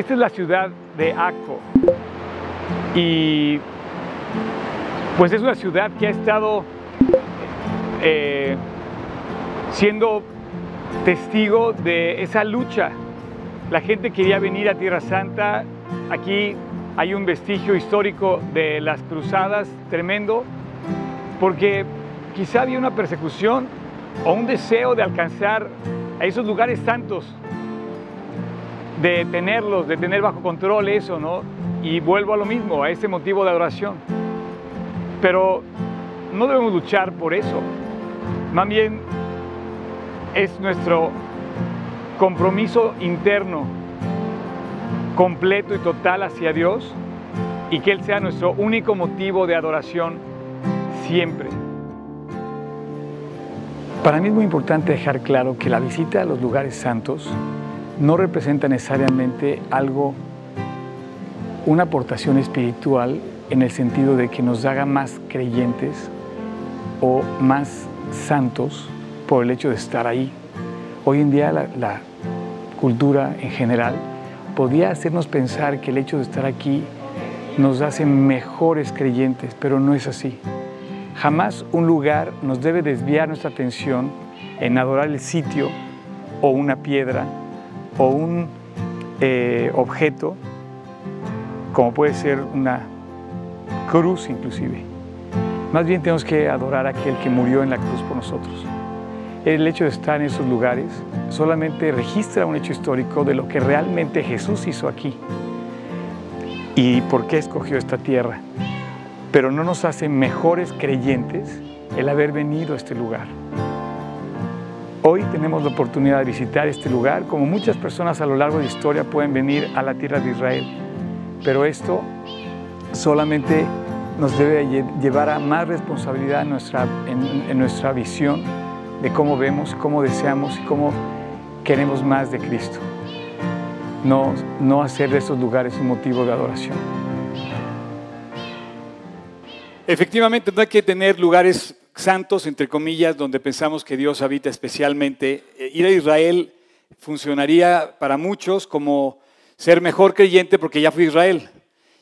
Esta es la ciudad de Aco y pues es una ciudad que ha estado eh, siendo testigo de esa lucha. La gente quería venir a Tierra Santa. Aquí hay un vestigio histórico de las cruzadas tremendo, porque quizá había una persecución o un deseo de alcanzar a esos lugares santos, de tenerlos, de tener bajo control eso, ¿no? Y vuelvo a lo mismo, a ese motivo de adoración. Pero no debemos luchar por eso. Más bien es nuestro compromiso interno, completo y total hacia Dios, y que Él sea nuestro único motivo de adoración siempre. Para mí es muy importante dejar claro que la visita a los lugares santos no representa necesariamente algo, una aportación espiritual en el sentido de que nos haga más creyentes o más santos por el hecho de estar ahí. Hoy en día la, la cultura en general podría hacernos pensar que el hecho de estar aquí nos hace mejores creyentes, pero no es así. Jamás un lugar nos debe desviar nuestra atención en adorar el sitio o una piedra o un eh, objeto, como puede ser una cruz inclusive. Más bien tenemos que adorar a aquel que murió en la cruz por nosotros. El hecho de estar en esos lugares solamente registra un hecho histórico de lo que realmente Jesús hizo aquí y por qué escogió esta tierra pero no nos hace mejores creyentes el haber venido a este lugar. Hoy tenemos la oportunidad de visitar este lugar, como muchas personas a lo largo de la historia pueden venir a la tierra de Israel, pero esto solamente nos debe llevar a más responsabilidad en nuestra, en, nuestra visión de cómo vemos, cómo deseamos y cómo queremos más de Cristo. No, no hacer de estos lugares un motivo de adoración. Efectivamente, no hay que tener lugares santos, entre comillas, donde pensamos que Dios habita especialmente. Eh, ir a Israel funcionaría para muchos como ser mejor creyente porque ya fui a Israel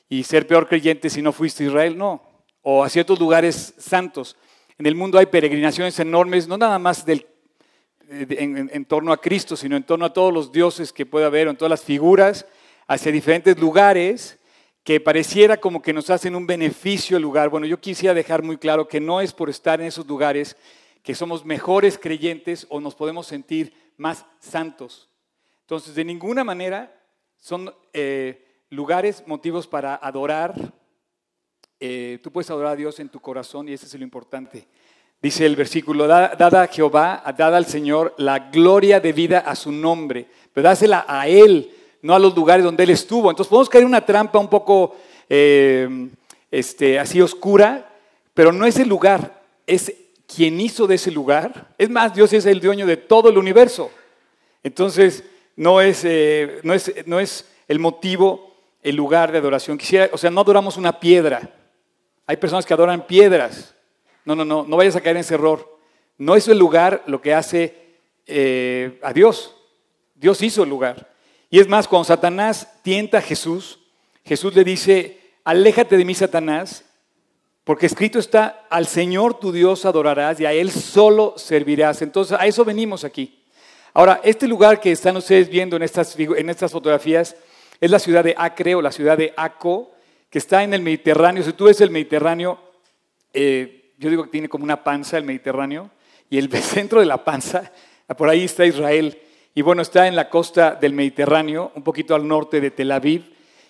y ser peor creyente si no fuiste a Israel, no. O a ciertos lugares santos. En el mundo hay peregrinaciones enormes, no nada más del, en, en torno a Cristo, sino en torno a todos los dioses que pueda haber, en todas las figuras, hacia diferentes lugares que pareciera como que nos hacen un beneficio el lugar. Bueno, yo quisiera dejar muy claro que no es por estar en esos lugares que somos mejores creyentes o nos podemos sentir más santos. Entonces, de ninguna manera son eh, lugares, motivos para adorar. Eh, tú puedes adorar a Dios en tu corazón y ese es lo importante. Dice el versículo, dada a Jehová, dada al Señor la gloria de vida a su nombre, pero dásela a Él no a los lugares donde Él estuvo. Entonces podemos caer en una trampa un poco eh, este, así oscura, pero no es el lugar, es quien hizo de ese lugar. Es más, Dios es el dueño de todo el universo. Entonces, no es, eh, no es, no es el motivo, el lugar de adoración. Quisiera, o sea, no adoramos una piedra. Hay personas que adoran piedras. No, no, no, no vayas a caer en ese error. No es el lugar lo que hace eh, a Dios. Dios hizo el lugar. Y es más, cuando Satanás tienta a Jesús, Jesús le dice, aléjate de mí, Satanás, porque escrito está, al Señor tu Dios adorarás y a Él solo servirás. Entonces, a eso venimos aquí. Ahora, este lugar que están ustedes viendo en estas, en estas fotografías es la ciudad de Acre o la ciudad de Aco, que está en el Mediterráneo. Si tú ves el Mediterráneo, eh, yo digo que tiene como una panza el Mediterráneo, y el centro de la panza, por ahí está Israel. Y bueno, está en la costa del Mediterráneo, un poquito al norte de Tel Aviv.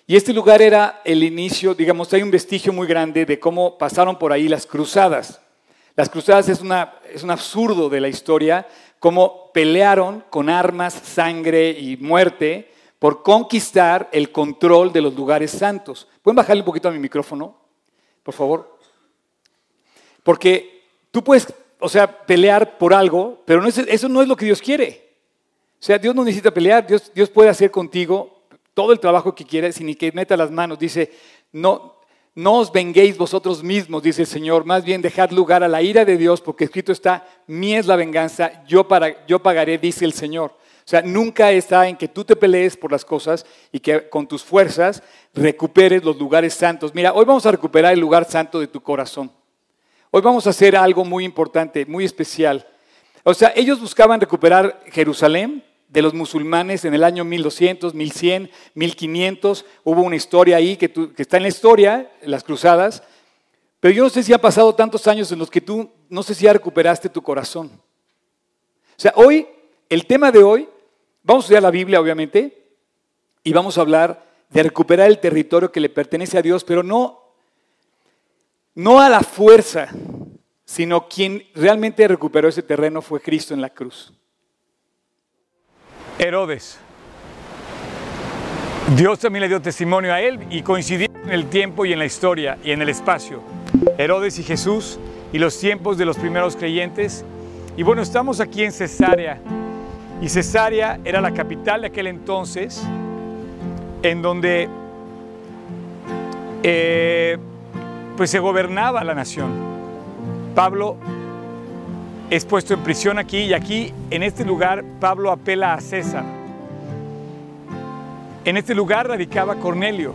Y este lugar era el inicio, digamos, hay un vestigio muy grande de cómo pasaron por ahí las cruzadas. Las cruzadas es, una, es un absurdo de la historia, cómo pelearon con armas, sangre y muerte por conquistar el control de los lugares santos. ¿Pueden bajarle un poquito a mi micrófono, por favor? Porque tú puedes, o sea, pelear por algo, pero eso no es lo que Dios quiere. O sea, Dios no necesita pelear, Dios, Dios puede hacer contigo todo el trabajo que quiera sin que meta las manos. Dice, no, no os venguéis vosotros mismos, dice el Señor, más bien dejad lugar a la ira de Dios, porque escrito está, mi es la venganza, yo, para, yo pagaré, dice el Señor. O sea, nunca está en que tú te pelees por las cosas y que con tus fuerzas recuperes los lugares santos. Mira, hoy vamos a recuperar el lugar santo de tu corazón. Hoy vamos a hacer algo muy importante, muy especial. O sea, ellos buscaban recuperar Jerusalén de los musulmanes en el año 1200, 1100, 1500. Hubo una historia ahí que, está en la historia, las cruzadas. Pero yo no sé si ha pasado tantos años en los que tú, no sé si ya recuperaste tu corazón. O sea, hoy, el tema de hoy Vamos a estudiar la Biblia, obviamente, y vamos a hablar de recuperar el territorio que le pertenece a Dios, pero no, no a la fuerza, sino quien realmente recuperó ese terreno fue Cristo en la cruz. Herodes. Dios también le dio testimonio a él y coincidió en el tiempo y en la historia y en el espacio. Herodes y Jesús y los tiempos de los primeros creyentes. Y bueno, estamos aquí en Cesarea, y Cesarea era la capital de aquel entonces, en donde eh, pues se gobernaba la nación. Pablo es puesto en prisión aquí y aquí, en este lugar, Pablo apela a César. En este lugar radicaba Cornelio,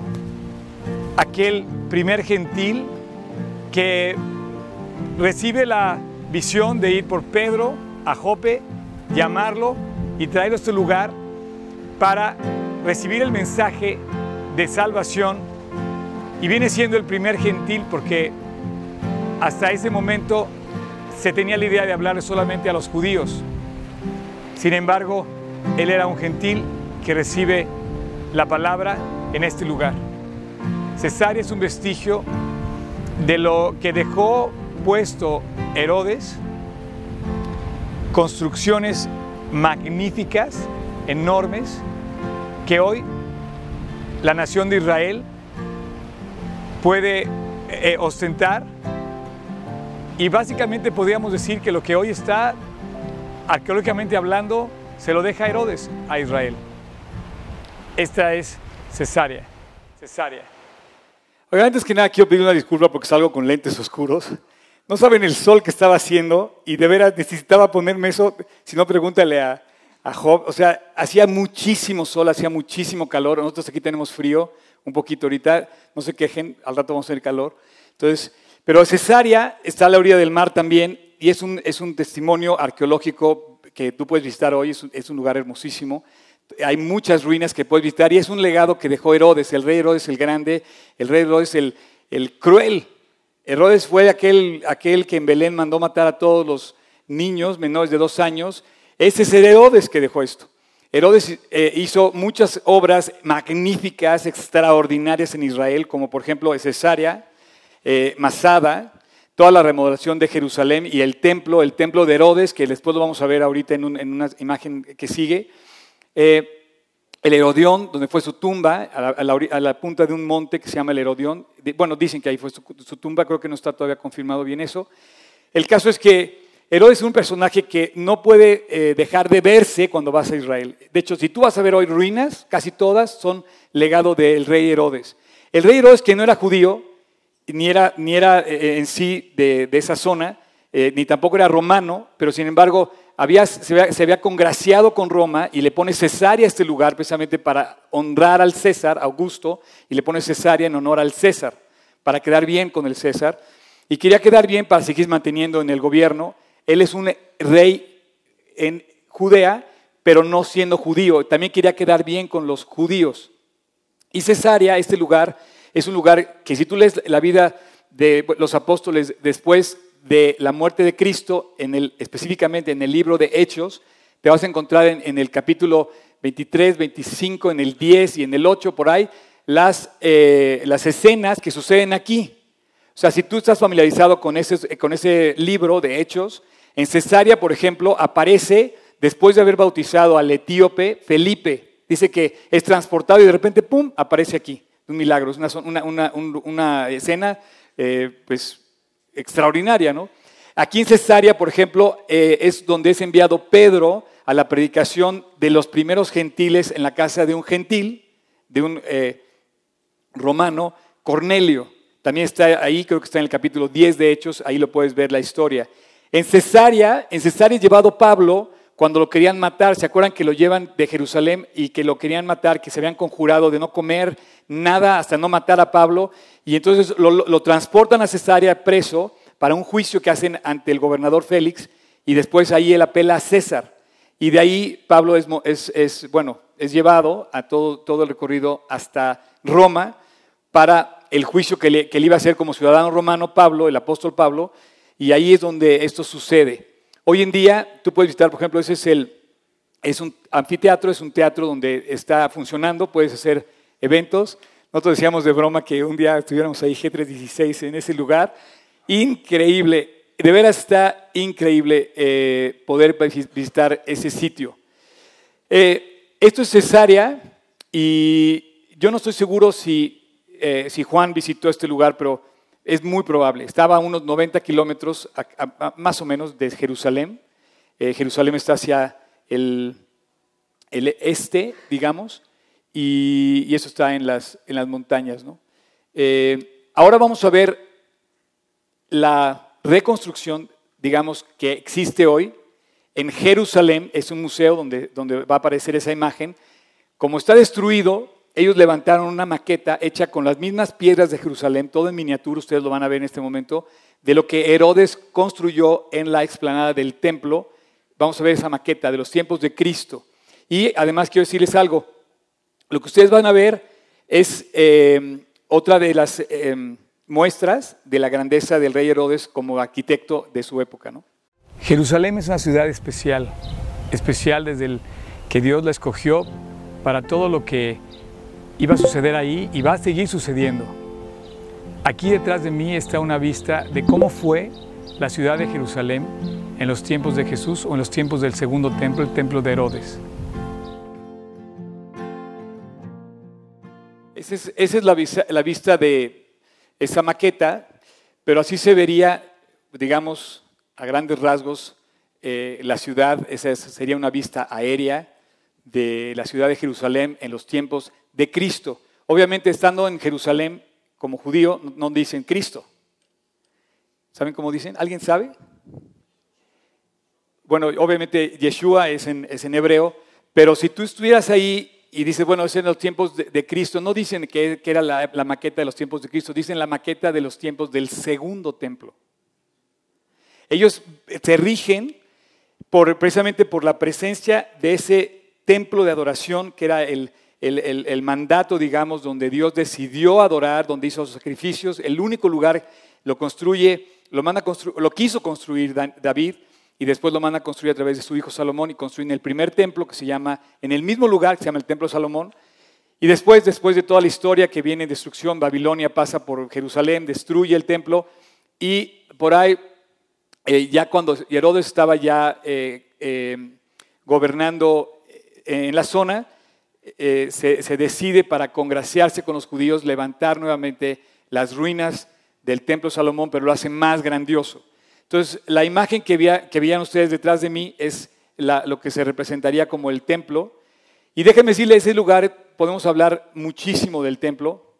aquel primer gentil que recibe la visión de ir por Pedro a Jope, llamarlo y traerlo a este lugar para recibir el mensaje de salvación. Y viene siendo el primer gentil porque hasta ese momento se tenía la idea de hablar solamente a los judíos. Sin embargo, él era un gentil que recibe la palabra en este lugar. Cesarea es un vestigio de lo que dejó puesto Herodes, construcciones magníficas, enormes, que hoy la nación de Israel puede eh, ostentar. Y básicamente podríamos decir que lo que hoy está, arqueológicamente hablando, se lo deja Herodes a Israel. Esta es Cesarea. Cesarea. Oiga, antes que nada quiero pedir una disculpa porque salgo con lentes oscuros. No saben el sol que estaba haciendo y de veras necesitaba ponerme eso, si no pregúntale a, Job. O sea, hacía muchísimo sol, hacía muchísimo calor. Nosotros aquí tenemos frío, un poquito ahorita, no se quejen, al rato vamos a tener calor. Entonces, pero Cesarea está a la orilla del mar también y es un, es un testimonio arqueológico que tú puedes visitar hoy, es un, lugar hermosísimo. Hay muchas ruinas que puedes visitar y es un legado que dejó Herodes, el rey Herodes el grande, el rey Herodes el, el cruel, Herodes fue aquel, aquel que en Belén mandó matar a todos los niños menores de dos años. Ese es Herodes que dejó esto. Herodes eh, hizo muchas obras magníficas, extraordinarias en Israel, como por ejemplo Cesarea, eh, Masada, toda la remodelación de Jerusalén y el templo, el templo de Herodes, que después lo vamos a ver ahorita en, una imagen que sigue. Eh, el Herodión, donde fue su tumba, a la, punta de un monte que se llama el Herodión. Bueno, dicen que ahí fue su, tumba, creo que no está todavía confirmado bien eso. El caso es que Herodes es un personaje que no puede eh, dejar de verse cuando vas a Israel. De hecho, si tú vas a ver hoy ruinas, casi todas son legado del rey Herodes. El rey Herodes, que no era judío, ni era, ni era eh, en sí de, esa zona, eh, ni tampoco era romano, pero sin embargo se, había, congraciado con Roma y le pone Cesarea a este lugar precisamente para honrar al César, Augusto, y le pone Cesarea en honor al César, para quedar bien con el César. Y quería quedar bien para seguir manteniendo en el gobierno. Él es un rey en Judea, pero no siendo judío. También quería quedar bien con los judíos. Y Cesarea, este lugar, es un lugar que si tú lees la vida de los apóstoles después de la muerte de Cristo, en el, específicamente en el libro de Hechos, te vas a encontrar en, el capítulo 23, 25, en el 10 y en el 8 por ahí, las, eh, las escenas que suceden aquí. O sea, si tú estás familiarizado con ese, con ese libro de Hechos, en Cesarea, por ejemplo, aparece, después de haber bautizado al etíope Felipe, dice que es transportado y de repente, ¡pum!, aparece aquí. Un milagro, es una, escena eh, pues, extraordinaria, ¿no? Aquí en Cesarea, por ejemplo, eh, es donde es enviado Pedro a la predicación de los primeros gentiles en la casa de un gentil, de un eh, romano, Cornelio. También está ahí, creo que está en el capítulo 10 de Hechos, ahí lo puedes ver la historia. En Cesarea, en Cesarea es llevado Pablo cuando lo querían matar. ¿Se acuerdan que lo llevan de Jerusalén y que lo querían matar, que se habían conjurado de no comer nada hasta no matar a Pablo? Y entonces lo, transportan a Cesarea preso para un juicio que hacen ante el gobernador Félix y después ahí él apela a César. Y de ahí Pablo es, bueno, es llevado a todo, todo el recorrido hasta Roma para el juicio que le, que le iba a hacer como ciudadano romano Pablo, el apóstol Pablo, y ahí es donde esto sucede. Hoy en día tú puedes visitar, por ejemplo, ese es el es un anfiteatro, es un teatro donde está funcionando, puedes hacer eventos. Nosotros decíamos de broma que un día estuviéramos ahí G316 en ese lugar. Increíble, de veras está increíble eh, poder visitar ese sitio. Eh, esto es Cesarea y yo no estoy seguro si, eh, si Juan visitó este lugar, pero es muy probable. Estaba a unos 90 kilómetros más o menos de Jerusalén. Eh, Jerusalén está hacia el, este, digamos, y, eso está en las, en las montañas. Eh, ahora vamos a ver la reconstrucción, digamos, que existe hoy. En Jerusalén es un museo donde, donde va a aparecer esa imagen. Como está destruido, ellos levantaron una maqueta hecha con las mismas piedras de Jerusalén, todo en miniatura, ustedes lo van a ver en este momento, de lo que Herodes construyó en la explanada del templo. Vamos a ver esa maqueta de los tiempos de Cristo. Y además quiero decirles algo, lo que ustedes van a ver es eh, otra de las eh, muestras de la grandeza del rey Herodes como arquitecto de su época. Jerusalén es una ciudad especial, especial desde el que Dios la escogió para todo lo que iba a suceder ahí y va a seguir sucediendo. Aquí detrás de mí está una vista de cómo fue la ciudad de Jerusalén en los tiempos de Jesús o en los tiempos del segundo templo, el templo de Herodes. Esa es, la, vista, de esa maqueta, pero así se vería, digamos, a grandes rasgos, eh, la ciudad, esa sería una vista aérea de la ciudad de Jerusalén en los tiempos de Cristo. Obviamente, estando en Jerusalén como judío, no dicen Cristo. ¿Saben cómo dicen? ¿Alguien sabe? Bueno, obviamente Yeshua es en, es en hebreo, pero si tú estuvieras ahí y dices, bueno, es en los tiempos de, Cristo, no dicen que, era la, maqueta de los tiempos de Cristo, dicen la maqueta de los tiempos del segundo templo. Ellos se rigen precisamente por la presencia de ese templo de adoración que era el, el, mandato, digamos, donde Dios decidió adorar, donde hizo sus sacrificios. El único lugar lo construye, lo, manda lo quiso construir David y después lo manda a construir a través de su hijo Salomón y construyen el primer templo que se llama, en el mismo lugar que se llama el templo de Salomón. Y después, después de toda la historia que viene en destrucción, Babilonia pasa por Jerusalén, destruye el templo y por ahí, eh, ya cuando Herodes estaba ya eh, eh, gobernando en la zona, eh, se, decide para congraciarse con los judíos levantar nuevamente las ruinas del templo de Salomón, pero lo hace más grandioso. Entonces, la imagen que, veían ustedes detrás de mí es lo que se representaría como el templo. Y déjenme decirle, ese lugar podemos hablar muchísimo del templo,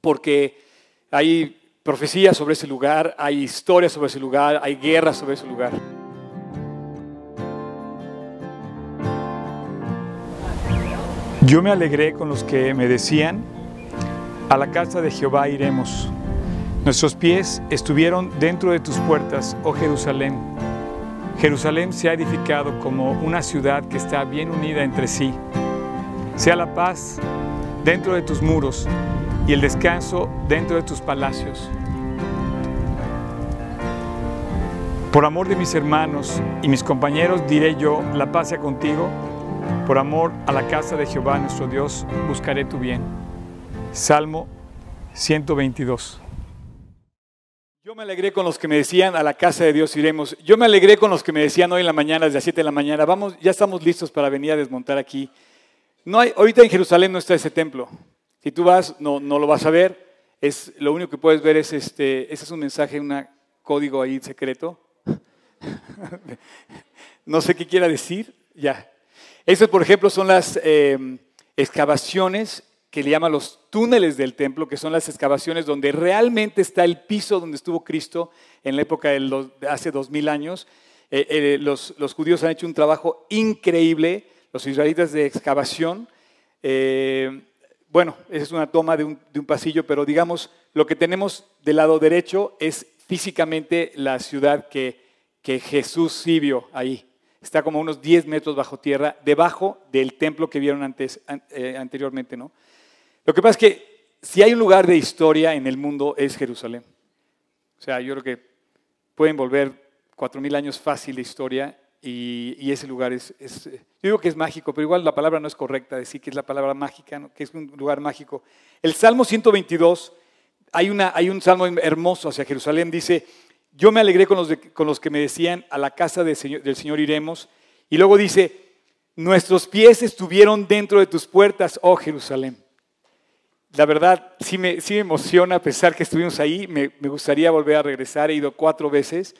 porque hay profecías sobre ese lugar, hay historias sobre ese lugar, hay guerras sobre ese lugar. Yo me alegré con los que me decían, a la casa de Jehová iremos. Nuestros pies estuvieron dentro de tus puertas, oh Jerusalén. Jerusalén se ha edificado como una ciudad que está bien unida entre sí. Sea la paz dentro de tus muros y el descanso dentro de tus palacios. Por amor de mis hermanos y mis compañeros diré yo, la paz sea contigo por amor a la casa de Jehová nuestro Dios, buscaré tu bien. Salmo 122. Yo me alegré con los que me decían, a la casa de Dios iremos. Yo me alegré con los que me decían hoy en la mañana, desde las 7 de la mañana, vamos, ya estamos listos para venir a desmontar aquí. No hay, ahorita en Jerusalén no está ese templo. Si tú vas, no, no lo vas a ver. Es, lo único que puedes ver es este, ese es un mensaje, un código ahí secreto. no sé qué quiera decir, ya. Esas, por ejemplo, son las em, excavaciones que le llaman los túneles del templo, que son las excavaciones donde realmente está el piso donde estuvo Cristo en la época de, hace dos mil años. Eh, eh, los, judíos han hecho un trabajo increíble, los israelitas de excavación. Eh, bueno, esa es una toma de un, pasillo, pero digamos, lo que tenemos del lado derecho es físicamente la ciudad que, que Jesús sí vio ahí. Está como unos 10 metros bajo tierra, debajo del templo que vieron antes, anteriormente. ¿no? Lo que pasa es que si hay un lugar de historia en el mundo es Jerusalén. O sea, yo creo que pueden volver cuatro mil años fácil de historia y, ese lugar es, yo digo que es mágico, pero igual la palabra no es correcta, decir que es la palabra mágica, que es un lugar mágico. El Salmo 122, hay, una, hay un salmo hermoso hacia Jerusalén, dice, yo me alegré con los, con los que me decían, a la casa del Señor, iremos, y luego dice, nuestros pies estuvieron dentro de tus puertas, oh Jerusalén. La verdad, sí me, sí me emociona pesar que estuvimos ahí, me, me gustaría volver a regresar, he ido cuatro veces.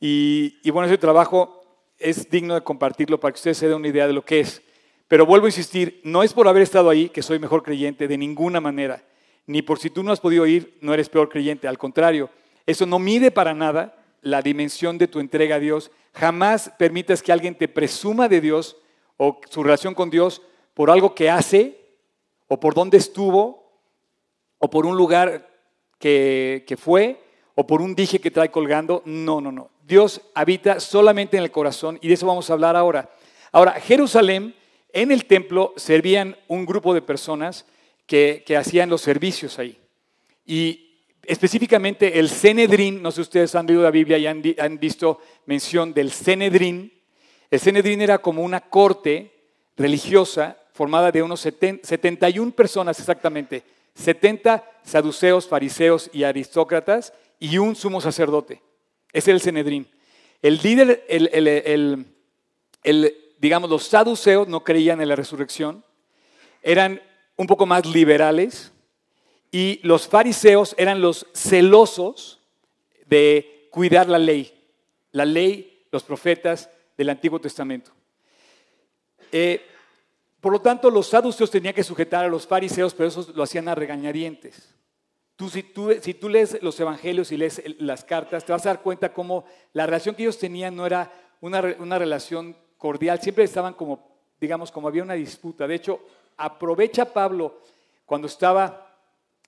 Y, bueno, ese trabajo es digno de compartirlo para que ustedes se den una idea de lo que es. Pero vuelvo a insistir, no es por haber estado ahí que soy mejor creyente de ninguna manera, ni por si tú no has podido ir, no eres peor creyente. Al contrario, eso no mide para nada la dimensión de tu entrega a Dios. Jamás permitas que alguien te presuma de Dios o su relación con Dios por algo que hace o por dónde estuvo o por un lugar que, que fue o por un dije que trae colgando. No, no, no. Dios habita solamente en el corazón y de eso vamos a hablar ahora. Ahora, Jerusalén, en el templo servían un grupo de personas que, hacían los servicios ahí. Y específicamente el Cenedrín, no sé ustedes han leído la Biblia y han, visto mención del Cenedrín. El Cenedrín era como una corte religiosa formada de unos 71 personas exactamente, 70 saduceos, fariseos y aristócratas y un sumo sacerdote. Ese era el Cenedrín. El líder, el, digamos, los saduceos no creían en la resurrección, eran un poco más liberales y los fariseos eran los celosos de cuidar la ley, la ley, los profetas del Antiguo Testamento. Eh, por lo tanto, los saduceos tenían que sujetar a los fariseos, pero eso lo hacían a regañadientes si, tú, lees los evangelios y lees las cartas, te vas a dar cuenta cómo la relación que ellos tenían no era una, relación cordial, siempre estaban como, digamos, como había una disputa. De hecho, aprovecha Pablo cuando estaba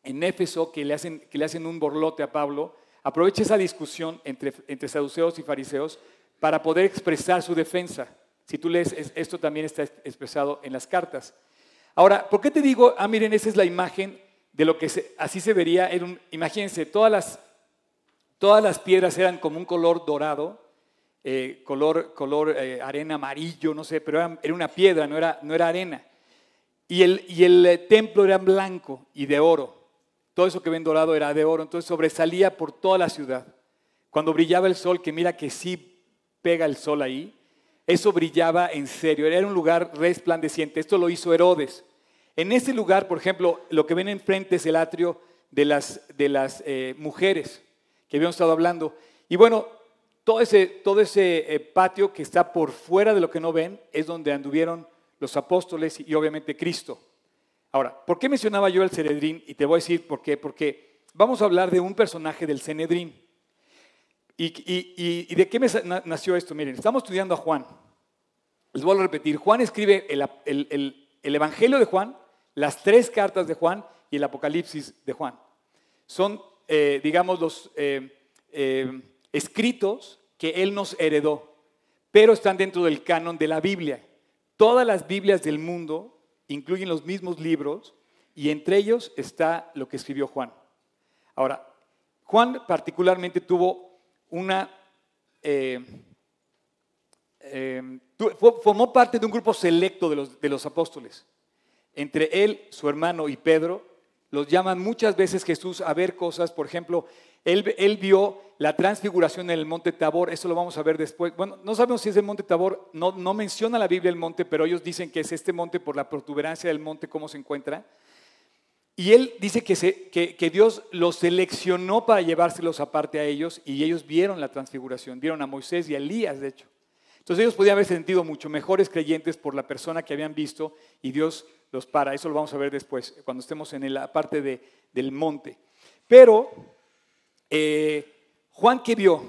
en Éfeso, que le hacen, que le hacen un borlote a Pablo, aprovecha esa discusión entre, entre saduceos y fariseos para poder expresar su defensa. Si tú lees, esto también está expresado en las cartas. Ahora, ¿por qué te digo, ah, miren, esa es la imagen de lo que así se vería. imagínense, todas las, todas las piedras eran como un color dorado, eh, color, color eh, arena amarillo, no sé, pero era, una piedra, no era, no era arena. Y el, y el eh, templo era blanco y de oro. Todo eso que ven dorado era de oro, entonces sobresalía por toda la ciudad. Cuando brillaba el sol, que mira que sí pega el sol ahí, eso brillaba en serio, era un lugar resplandeciente. Esto lo hizo Herodes. En ese lugar, por ejemplo, lo que ven enfrente es el atrio de las, de las eh, mujeres que habíamos estado hablando. Y bueno, todo ese, todo ese eh, patio que está por fuera de lo que no ven es donde anduvieron los apóstoles y obviamente Cristo. Ahora, ¿por qué mencionaba yo el Cenedrín? Y te voy a decir por qué. Porque vamos a hablar de un personaje del Cenedrín. ¿Y, de qué nació esto? Miren, estamos estudiando a Juan. Les vuelvo a repetir, Juan escribe el, el Evangelio de Juan, las tres cartas de Juan y el Apocalipsis de Juan. Son, eh, digamos, los eh, eh, escritos que él nos heredó, pero están dentro del canon de la Biblia. Todas las Biblias del mundo incluyen los mismos libros y entre ellos está lo que escribió Juan. Ahora, Juan particularmente tuvo una... formó parte de un grupo selecto de los, de los apóstoles entre él, su hermano y Pedro, los llaman muchas veces Jesús a ver cosas. Por ejemplo, él, vio la transfiguración en el monte Tabor, eso lo vamos a ver después. Bueno, no sabemos si es el monte Tabor, no, menciona la Biblia el monte, pero ellos dicen que es este monte por la protuberancia del monte, cómo se encuentra. Y él dice que, Dios los seleccionó para llevárselos aparte a ellos y ellos vieron la transfiguración, vieron a Moisés y a Elías, de hecho. Entonces ellos podían haber sentido mucho mejores creyentes por la persona que habían visto y Dios los para. Eso lo vamos a ver después, cuando estemos en la parte de, del monte. Pero, eh, Juan, ¿qué vio?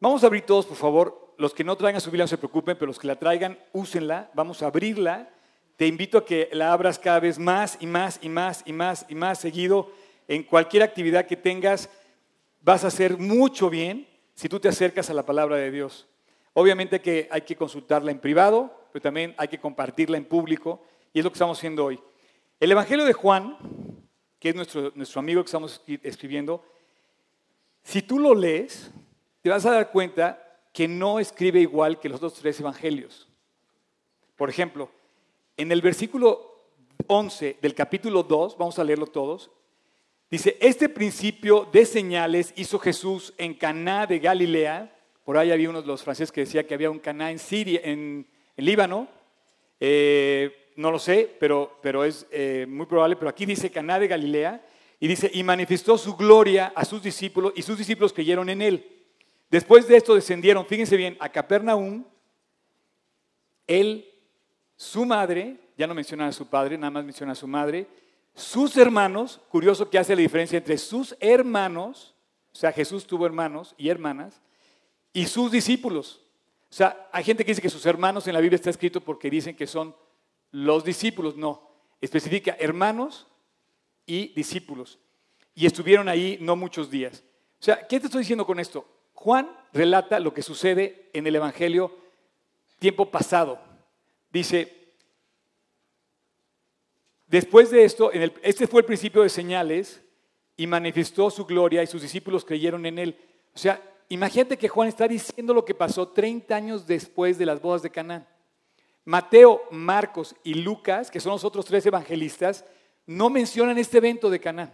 Vamos a abrir todos, por favor. Los que no traigan su Biblia no se preocupen, pero los que la traigan, úsenla. Vamos a abrirla. Te invito a que la abras cada vez más y más y más y más y más seguido. En cualquier actividad que tengas, vas a hacer mucho bien si tú te acercas a la palabra de Dios. Obviamente que hay que consultarla en privado, pero también hay que compartirla en público, y es lo que estamos haciendo hoy. El Evangelio de Juan, que es nuestro, nuestro amigo que estamos escribiendo, si tú lo lees, te vas a dar cuenta que no escribe igual que los otros tres evangelios. Por ejemplo, en el versículo 11 del capítulo 2, vamos a leerlo todos, dice, este principio de señales hizo Jesús en Caná de Galilea. Por ahí había uno de los franceses que decía que había un Caná en Siria, en, Líbano. Eh, no lo sé, pero, pero es eh, muy probable, pero aquí dice Caná de Galilea y dice, y manifestó su gloria a sus discípulos y sus discípulos creyeron en él. Después de esto descendieron, fíjense bien, a Capernaum, él, su madre, ya no menciona a su padre, nada más menciona a su madre, sus hermanos, curioso que hace la diferencia entre sus hermanos, o sea, Jesús tuvo hermanos y hermanas, y sus discípulos. O sea, hay gente que dice que sus hermanos en la Biblia está escrito porque dicen que son los discípulos, no. Especifica hermanos y discípulos. Y estuvieron ahí no muchos días. O sea, ¿qué te estoy diciendo con esto? Juan relata lo que sucede en el Evangelio tiempo pasado. Dice, después de esto, este fue el principio de señales y manifestó su gloria y sus discípulos creyeron en él. O sea, imagínate que Juan está diciendo lo que pasó 30 años después de las bodas de Canaán. Mateo, Marcos y Lucas, que son los otros tres evangelistas, no mencionan este evento de Canaán.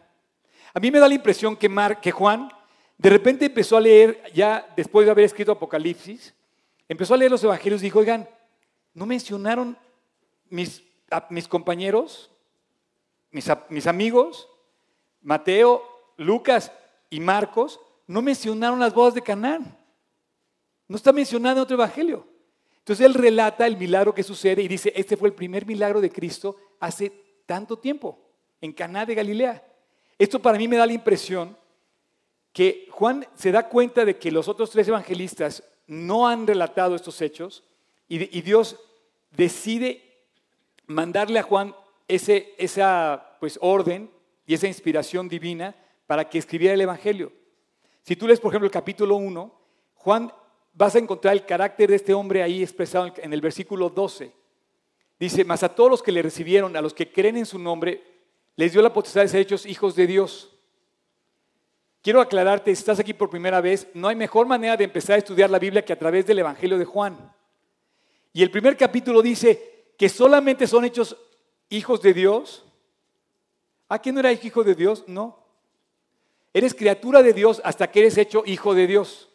A mí me da la impresión que, que Juan de repente empezó a leer, ya después de haber escrito Apocalipsis, empezó a leer los evangelios y dijo, oigan, ¿no mencionaron mis, mis compañeros, mis, mis amigos, Mateo, Lucas y Marcos, no mencionaron las bodas de Canaán? No está mencionado en otro evangelio. Entonces él relata el milagro que sucede y dice, este fue el primer milagro de Cristo hace tanto tiempo, en Caná de Galilea. Esto para mí me da la impresión que Juan se da cuenta de que los otros tres evangelistas no han relatado estos hechos y, Dios decide mandarle a Juan ese, esa pues, orden y esa inspiración divina para que escribiera el Evangelio. Si tú lees, por ejemplo, el capítulo 1, Juan vas a encontrar el carácter de este hombre ahí expresado en el versículo 12. Dice, mas a todos los que le recibieron, a los que creen en su nombre, les dio la potestad de ser hechos hijos de Dios. Quiero aclararte, si estás aquí por primera vez, no hay mejor manera de empezar a estudiar la Biblia que a través del Evangelio de Juan. Y el primer capítulo dice que solamente son hechos hijos de Dios. ¿A quién no eres hijo de Dios? No. Eres criatura de Dios hasta que eres hecho hijo de Dios.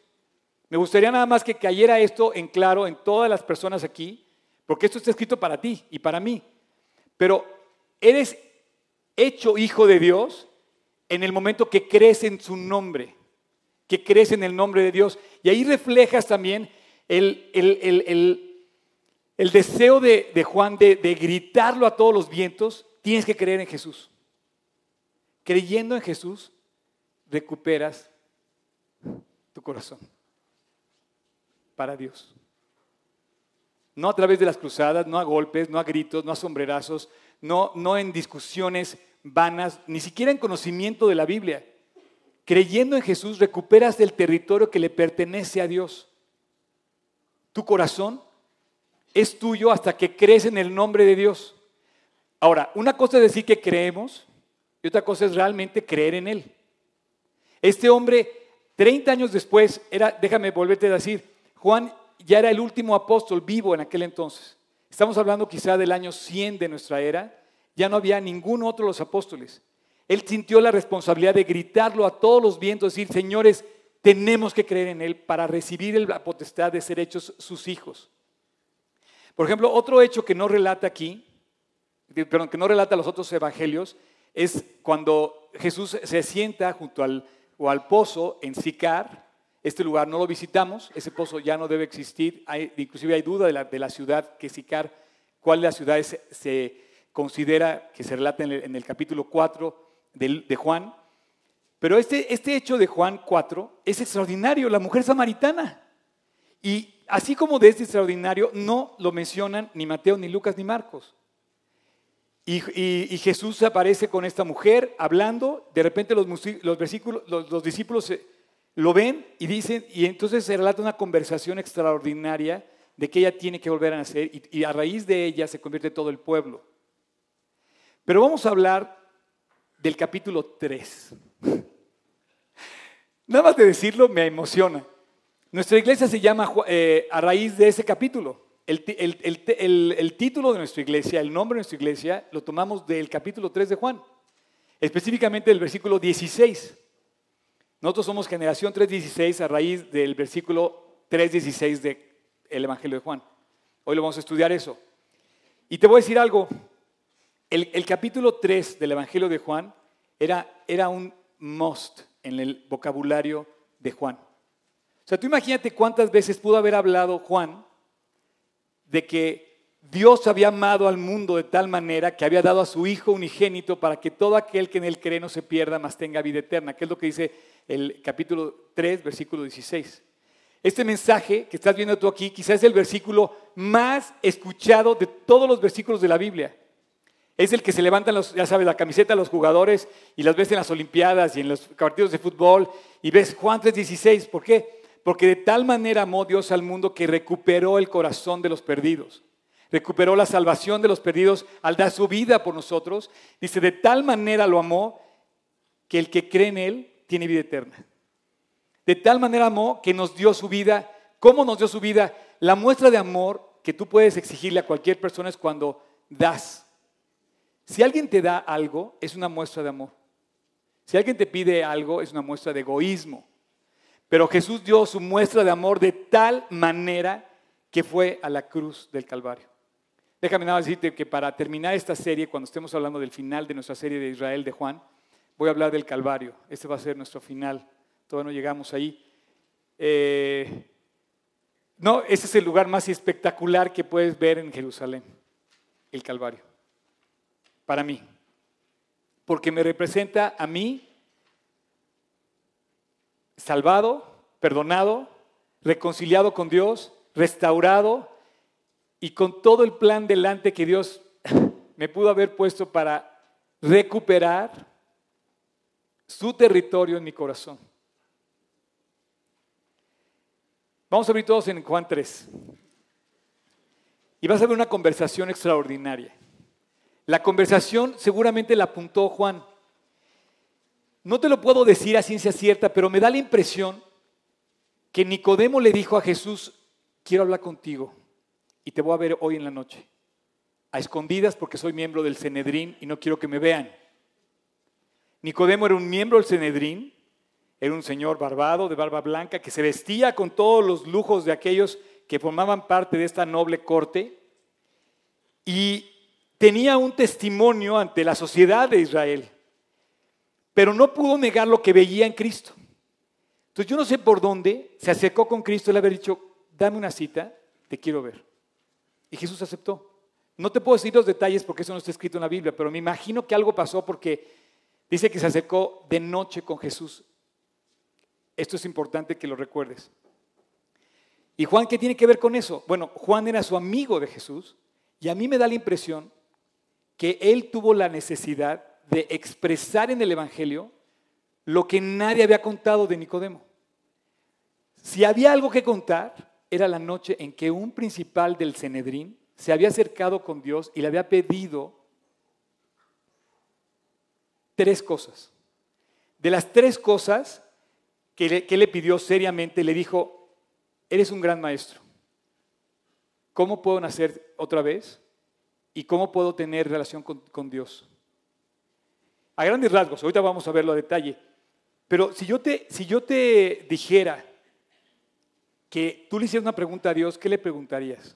Me gustaría nada más que cayera esto en claro en todas las personas aquí, porque esto está escrito para ti y para mí. Pero eres hecho hijo de Dios en el momento que crees en su nombre, que crees en el nombre de Dios. Y ahí reflejas también el, el, deseo de, de Juan de gritarlo a todos los vientos, tienes que creer en Jesús. Creyendo en Jesús, recuperas tu corazón para Dios. No a través de las cruzadas, no a golpes, no a gritos, no a sombrerazos, no, no en discusiones vanas, ni siquiera en conocimiento de la Biblia. Creyendo en Jesús recuperas el territorio que le pertenece a Dios. Tu corazón es tuyo hasta que crees en el nombre de Dios. Ahora, una cosa es decir que creemos y otra cosa es realmente creer en Él. Este hombre, 30 años después, era, déjame volverte a decir, Juan ya era el último apóstol vivo en aquel entonces. Estamos hablando quizá del año 100 de nuestra era. Ya no había ningún otro de los apóstoles. Él sintió la responsabilidad de gritarlo a todos los vientos, decir, señores, tenemos que creer en Él para recibir la potestad de ser hechos sus hijos. Por ejemplo, otro hecho que no relata aquí, perdón, que no relata los otros evangelios, es cuando Jesús se sienta junto al, o al pozo en Sicar, este lugar no lo visitamos, ese pozo ya no debe existir, inclusive hay duda de la, ciudad que Sicar, cuál de las ciudades se, considera que se relata en el, capítulo 4 de, Juan. Pero este, este hecho de Juan 4 es extraordinario, la mujer samaritana. Y así como de este extraordinario, no lo mencionan ni Mateo, ni Lucas, ni Marcos. Y, Jesús aparece con esta mujer hablando, de repente los, versículos, los, discípulos lo ven y dicen, y entonces se relata una conversación extraordinaria de que ella tiene que volver a nacer y, a raíz de ella se convierte todo el pueblo. Pero vamos a hablar del capítulo 3. Nada más de decirlo me emociona. Nuestra iglesia se llama eh, a raíz de ese capítulo. El, el, título de nuestra iglesia, el nombre de nuestra iglesia, lo tomamos del capítulo 3 de Juan, específicamente del versículo 16. Nosotros somos generación 3.16 a raíz del versículo 3.16 del Evangelio de Juan. Hoy lo vamos a estudiar eso. Y te voy a decir algo, el, capítulo 3 del Evangelio de Juan era, era un must en el vocabulario de Juan. O sea, tú imagínate cuántas veces pudo haber hablado Juan de que Dios había amado al mundo de tal manera que había dado a su Hijo unigénito para que todo aquel que en él cree no se pierda, mas tenga vida eterna, que es lo que dice el capítulo 3, versículo 16. Este mensaje que estás viendo tú aquí quizás es el versículo más escuchado de todos los versículos de la Biblia. Es el que se levantan, los, ya sabes, la camiseta de los jugadores y las ves en las Olimpiadas y en los partidos de fútbol y ves Juan 3:16. ¿Por qué? Porque de tal manera amó Dios al mundo que recuperó el corazón de los perdidos. Recuperó la salvación de los perdidos al dar su vida por nosotros. Dice, de tal manera lo amó que el que cree en Él tiene vida eterna. De tal manera amó que nos dio su vida. ¿Cómo nos dio su vida? La muestra de amor que tú puedes exigirle a cualquier persona es cuando das. Si alguien te da algo, es una muestra de amor. Si alguien te pide algo, es una muestra de egoísmo. Pero Jesús dio su muestra de amor de tal manera que fue a la cruz del Calvario. Déjame nada decirte que para terminar esta serie, cuando estemos hablando del final de nuestra serie de Israel de Juan, voy a hablar del Calvario. Este va a ser nuestro final. Todavía no llegamos ahí. Eh, no, ese es el lugar más espectacular que puedes ver en Jerusalén, el Calvario. Para mí. Porque me representa a mí salvado, perdonado, reconciliado con Dios, restaurado y con todo el plan delante que Dios me pudo haber puesto para recuperar su territorio en mi corazón. Vamos a abrir todos en Juan 3. Y vas a ver una conversación extraordinaria. La conversación seguramente la apuntó Juan. No te lo puedo decir a ciencia cierta, pero me da la impresión que Nicodemo le dijo a Jesús, quiero hablar contigo y te voy a ver hoy en la noche, a escondidas porque soy miembro del Cenedrín y no quiero que me vean. Nicodemo era un miembro del Cenedrín, era un señor barbado, de barba blanca, que se vestía con todos los lujos de aquellos que formaban parte de esta noble corte y tenía un testimonio ante la sociedad de Israel pero no pudo negar lo que veía en Cristo. Entonces yo no sé por dónde se acercó con Cristo y le había dicho, dame una cita, te quiero ver. Y Jesús aceptó. No te puedo decir los detalles porque eso no está escrito en la Biblia, pero me imagino que algo pasó porque dice que se acercó de noche con Jesús. Esto es importante que lo recuerdes. ¿Y Juan qué tiene que ver con eso? Bueno, Juan era su amigo de Jesús y a mí me da la impresión que él tuvo la necesidad de expresar en el Evangelio lo que nadie había contado de Nicodemo. Si había algo que contar, era la noche en que un principal del Cenedrín se había acercado con Dios y le había pedido tres cosas. De las tres cosas que le, pidió seriamente, le dijo, eres un gran maestro. ¿Cómo puedo nacer otra vez? ¿Y cómo puedo tener relación con Dios? A grandes rasgos, ahorita vamos a verlo a detalle. Pero si yo te, si yo te dijera que tú le hicieras una pregunta a Dios, ¿qué le preguntarías?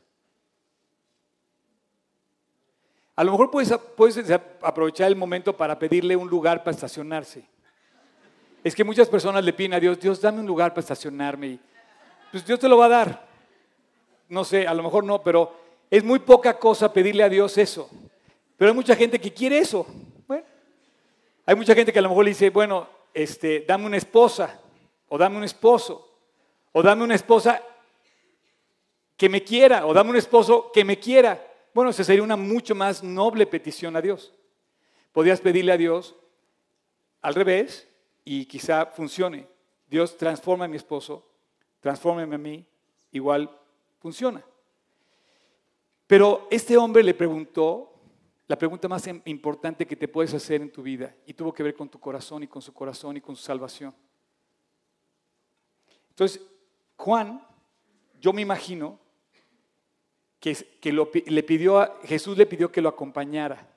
A lo mejor puedes, aprovechar el momento para pedirle un lugar para estacionarse. Es que muchas personas le piden a Dios, Dios, dame un lugar para estacionarme. Pues Dios te lo va a dar. No sé, a lo mejor no, pero es muy poca cosa pedirle a Dios eso. Pero hay mucha gente que quiere eso. Hay mucha gente que a lo mejor le dice, bueno, este, dame una esposa, o dame un esposo, o dame una esposa que me quiera, o dame un esposo que me quiera. Bueno, esa sería una mucho más noble petición a Dios. Podrías pedirle a Dios al revés y quizá funcione. Dios transforma a mi esposo, transfórmame a mí, igual funciona. Pero este hombre le preguntó la pregunta más importante que te puedes hacer en tu vida y tuvo que ver con tu corazón y con su corazón y con su salvación. Entonces, Juan, yo me imagino que, le pidió a, Jesús le pidió que lo acompañara.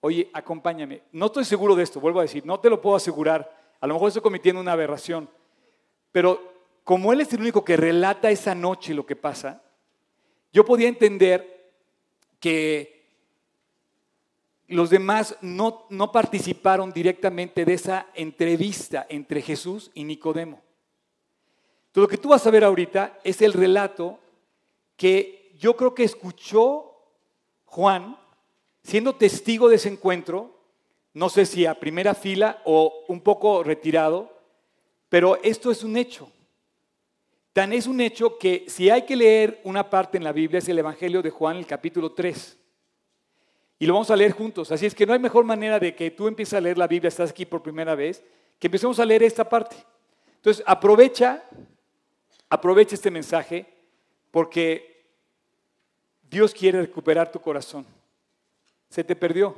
Oye, acompáñame. No estoy seguro de esto, vuelvo a decir, no te lo puedo asegurar. A lo mejor estoy cometiendo una aberración. Pero como Él es el único que relata esa noche lo que pasa, yo podía entender que los demás no, no participaron directamente de esa entrevista entre Jesús y Nicodemo. Todo lo que tú vas a ver ahorita es el relato que yo creo que escuchó Juan siendo testigo de ese encuentro, no sé si a primera fila o un poco retirado, pero esto es un hecho. Tan es un hecho que si hay que leer una parte en la Biblia es el Evangelio de Juan, el capítulo 3. Y lo vamos a leer juntos. Así es que no hay mejor manera de que tú empieces a leer la Biblia, estás aquí por primera vez, que empecemos a leer esta parte. Entonces, aprovecha, aprovecha este mensaje porque Dios quiere recuperar tu corazón. Se te perdió.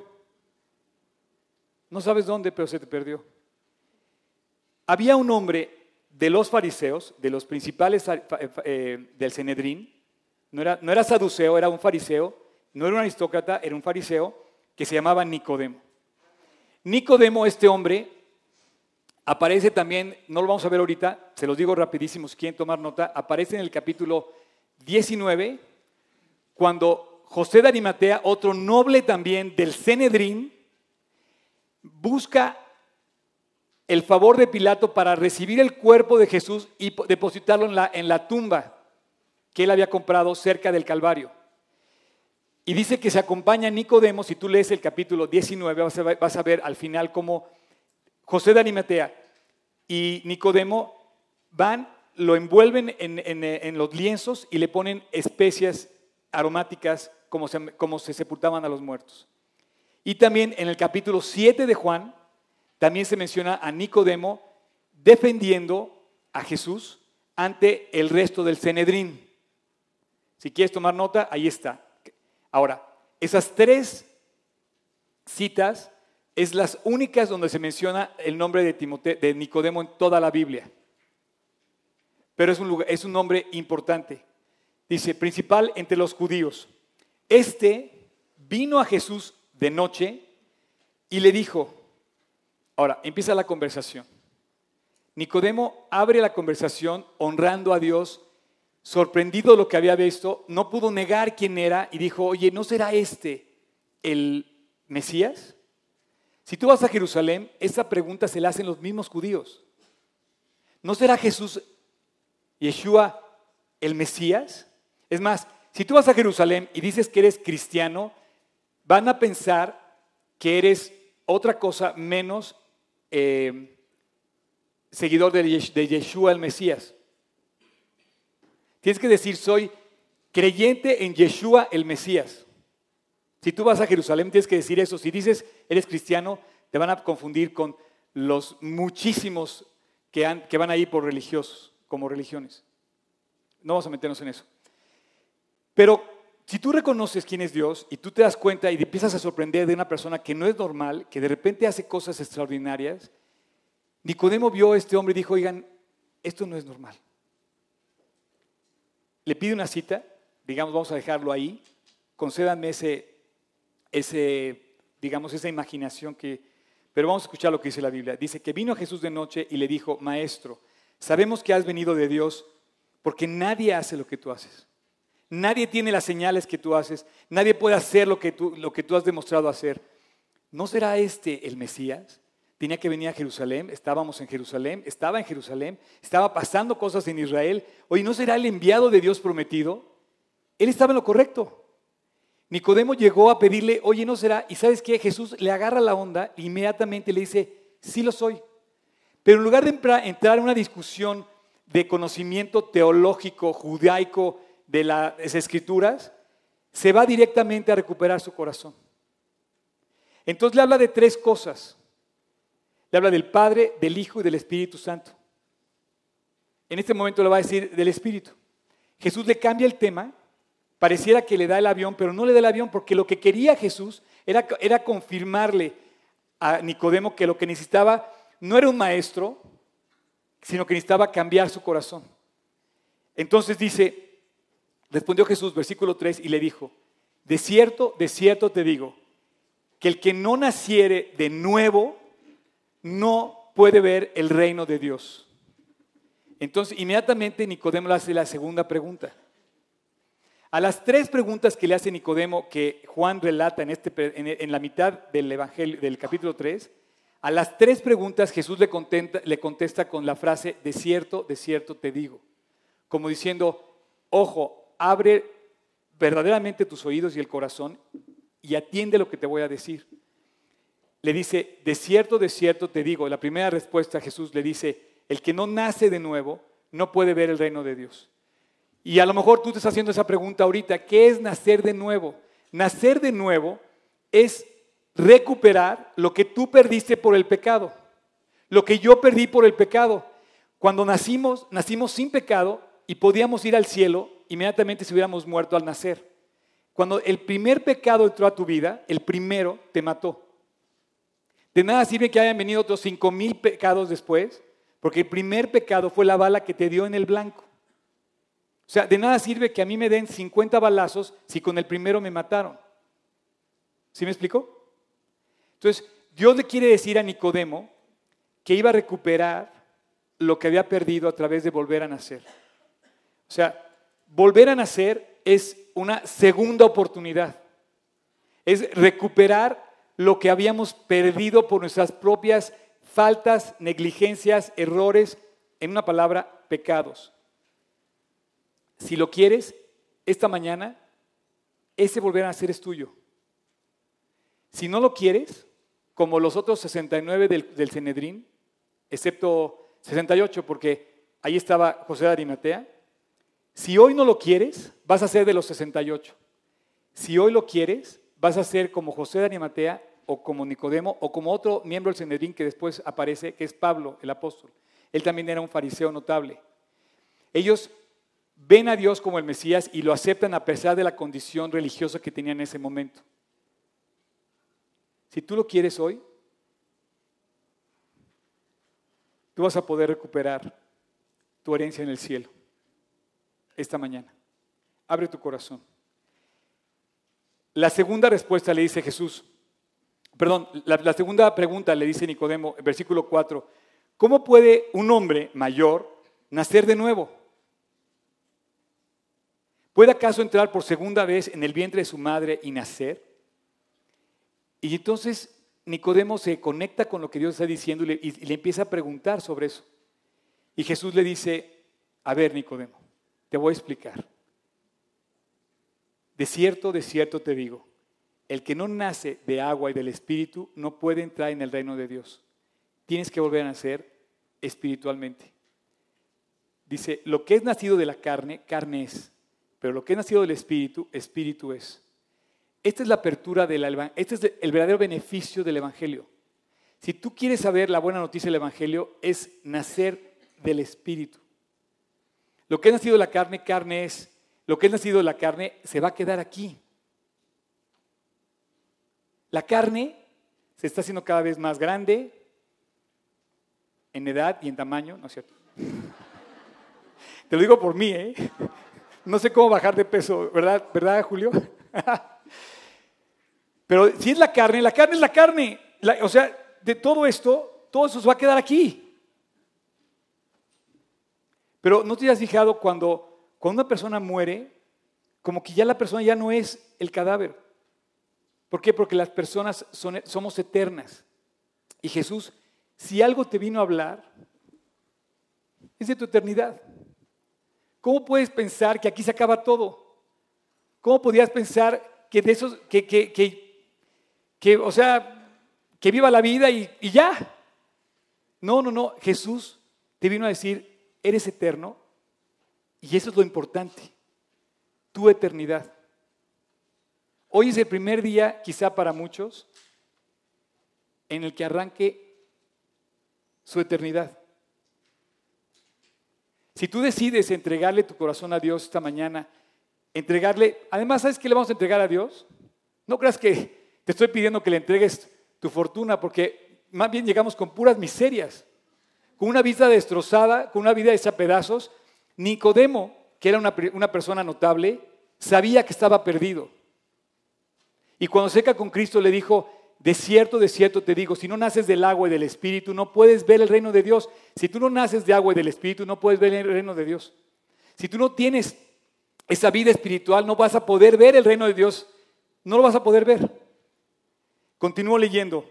No sabes dónde, pero se te perdió. Había un hombre de los fariseos, de los principales eh, eh, del Cenedrín, no era, no era saduceo, era un fariseo, no era un aristócrata, era un fariseo que se llamaba Nicodemo. Nicodemo, este hombre, aparece también, no lo vamos a ver ahorita, se los digo rapidísimo si quieren tomar nota, aparece en el capítulo 19, cuando José de Arimatea, otro noble también del Cenedrín, busca el favor de Pilato para recibir el cuerpo de Jesús y depositarlo en la, en la tumba que él había comprado cerca del Calvario. Y dice que se acompaña Nicodemo, si tú lees el capítulo 19, vas a ver, al final cómo José de Arimatea y Nicodemo van, lo envuelven en, los lienzos y le ponen especias aromáticas como se, sepultaban a los muertos. Y también en el capítulo 7 de Juan, también se menciona a Nicodemo defendiendo a Jesús ante el resto del Cenedrín. Si quieres tomar nota, ahí está. Ahora, esas tres citas es las únicas donde se menciona el nombre de, de Nicodemo en toda la Biblia. Pero es un, es un nombre importante. Dice, principal entre los judíos. Este vino a Jesús de noche y le dijo, Ahora, empieza la conversación. Nicodemo abre la conversación honrando a Dios, sorprendido de lo que había visto, no pudo negar quién era y dijo, oye, ¿no será este el Mesías? Si tú vas a Jerusalén, esa pregunta se la hacen los mismos judíos. ¿No será Jesús, Yeshua, el Mesías? Es más, si tú vas a Jerusalén y dices que eres cristiano, van a pensar que eres otra cosa menos eh, seguidor de, Yeshua el Mesías. Tienes que decir, soy creyente en Yeshua el Mesías. Si tú vas a Jerusalén, tienes que decir eso. Si dices, eres cristiano, te van a confundir con los muchísimos que, que van a ir por religiosos, como religiones. No vamos a meternos en eso. Pero si tú reconoces quién es Dios y tú te das cuenta y empiezas a sorprender de una persona que no es normal, que de repente hace cosas extraordinarias, Nicodemo vio a este hombre y dijo, oigan, esto no es normal. Le pide una cita, digamos, vamos a dejarlo ahí, concédanme ese, ese, digamos, esa imaginación que... Pero vamos a escuchar lo que dice la Biblia. Dice que vino Jesús de noche y le dijo, Maestro, sabemos que has venido de Dios porque nadie hace lo que tú haces. Nadie tiene las señales que tú haces. Nadie puede hacer lo que tú, lo que tú has demostrado hacer. ¿No será este el Mesías? Tenía que venir a Jerusalén, estábamos en Jerusalén, estaba en Jerusalén, estaba pasando cosas en Israel. Oye, ¿no será el enviado de Dios prometido? Él estaba en lo correcto. Nicodemo llegó a pedirle, oye, ¿no será? Y sabes qué? Jesús le agarra la onda e inmediatamente le dice, sí lo soy. Pero en lugar de entrar en una discusión de conocimiento teológico, judaico, de las escrituras, se va directamente a recuperar su corazón. Entonces le habla de tres cosas. Le habla del Padre, del Hijo y del Espíritu Santo. En este momento le va a decir del Espíritu. Jesús le cambia el tema, pareciera que le da el avión, pero no le da el avión porque lo que quería Jesús era, era confirmarle a Nicodemo que lo que necesitaba no era un maestro, sino que necesitaba cambiar su corazón. Entonces dice, respondió Jesús, versículo 3, y le dijo, de cierto, de cierto te digo, que el que no naciere de nuevo no puede ver el reino de Dios. Entonces, inmediatamente Nicodemo le hace la segunda pregunta. A las tres preguntas que le hace Nicodemo, que Juan relata en, este, en, la mitad del, evangelio, del capítulo 3, a las tres preguntas Jesús le, le contesta con la frase, de cierto, de cierto te digo. Como diciendo, ojo, abre verdaderamente tus oídos y el corazón y atiende lo que te voy a decir. Le dice, de cierto, de cierto te digo. La primera respuesta Jesús le dice, el que no nace de nuevo no puede ver el reino de Dios. Y a lo mejor tú te estás haciendo esa pregunta ahorita, ¿qué es nacer de nuevo? Nacer de nuevo es recuperar lo que tú perdiste por el pecado, lo que yo perdí por el pecado. Cuando nacimos, nacimos sin pecado y podíamos ir al cielo inmediatamente si hubiéramos muerto al nacer. Cuando el primer pecado entró a tu vida, el primero te mató. De nada sirve que hayan venido otros cinco mil pecados después, porque el primer pecado fue la bala que te dio en el blanco. O sea, de nada sirve que a mí me den 50 balazos si con el primero me mataron. ¿Sí me explicó? Entonces, Dios le quiere decir a Nicodemo que iba a recuperar lo que había perdido a través de volver a nacer. O sea, volver a nacer es una segunda oportunidad. Es recuperar lo que habíamos perdido por nuestras propias faltas, negligencias, errores, en una palabra, pecados. Si lo quieres, esta mañana, ese volver a nacer es tuyo. Si no lo quieres, como los otros 69 del, del Cenedrín, excepto 68, porque ahí estaba José de Arimatea, si hoy no lo quieres, vas a ser de los 68. Si hoy lo quieres, vas a ser como José de Arimatea o como Nicodemo o como otro miembro del Cenedrín que después aparece, que es Pablo, el apóstol. Él también era un fariseo notable. Ellos ven a Dios como el Mesías y lo aceptan a pesar de la condición religiosa que tenían en ese momento. Si tú lo quieres hoy, tú vas a poder recuperar tu herencia en el cielo esta mañana. Abre tu corazón. La segunda respuesta le dice Jesús, Perdón, la, segunda pregunta le dice Nicodemo, versículo 4, ¿cómo puede un hombre mayor nacer de nuevo? ¿Puede acaso entrar por segunda vez en el vientre de su madre y nacer? Y entonces Nicodemo se conecta con lo que Dios está diciendo y le, empieza a preguntar sobre eso. Y Jesús le dice, a ver Nicodemo, te voy a explicar. De cierto, de cierto te digo, el que no nace de agua y del Espíritu no puede entrar en el reino de Dios. Tienes que volver a nacer espiritualmente. Dice, lo que es nacido de la carne, carne es, pero lo que es nacido del Espíritu, Espíritu es. Esta es la apertura del este es el verdadero beneficio del Evangelio. Si tú quieres saber la buena noticia del Evangelio, es nacer del Espíritu. Lo que es nacido de la carne, carne es. Lo que es nacido de la carne se va a quedar aquí. La carne se está haciendo cada vez más grande en edad y en tamaño, ¿no es cierto? Te lo digo por mí, ¿eh? No sé cómo bajar de peso, ¿verdad, ¿verdad Julio? Pero si es la carne, la carne es la carne. o sea, de todo esto, todo eso se va a quedar aquí. Pero ¿no te has fijado cuando, cuando una persona muere, como que ya la persona ya no es el cadáver? ¿Por qué? Porque las personas somos eternas. Y Jesús, si algo te vino a hablar, es de tu eternidad. ¿Cómo puedes pensar que aquí se acaba todo? ¿Cómo podías pensar que de esos, que, que, o sea, que viva la vida y, y ya? No, no, no. Jesús te vino a decir, eres eterno y eso es lo importante. tu eternidad. Hoy es el primer día, quizá para muchos, en el que arranque su eternidad. Si tú decides entregarle tu corazón a Dios esta mañana, entregarle, además, ¿sabes qué le vamos a entregar a Dios? No creas que te estoy pidiendo que le entregues tu fortuna, porque más bien llegamos con puras miserias, con una vida destrozada, con una vida hecha pedazos. Nicodemo, que era una, persona notable, sabía que estaba perdido. Y cuando seca con Cristo le dijo, de cierto, de cierto te digo, si no naces del agua y del Espíritu, no puedes ver el reino de Dios. Si tú no naces de agua y del Espíritu, no puedes ver el reino de Dios. Si tú no tienes esa vida espiritual, no vas a poder ver el reino de Dios. No lo vas a poder ver. Continúo leyendo.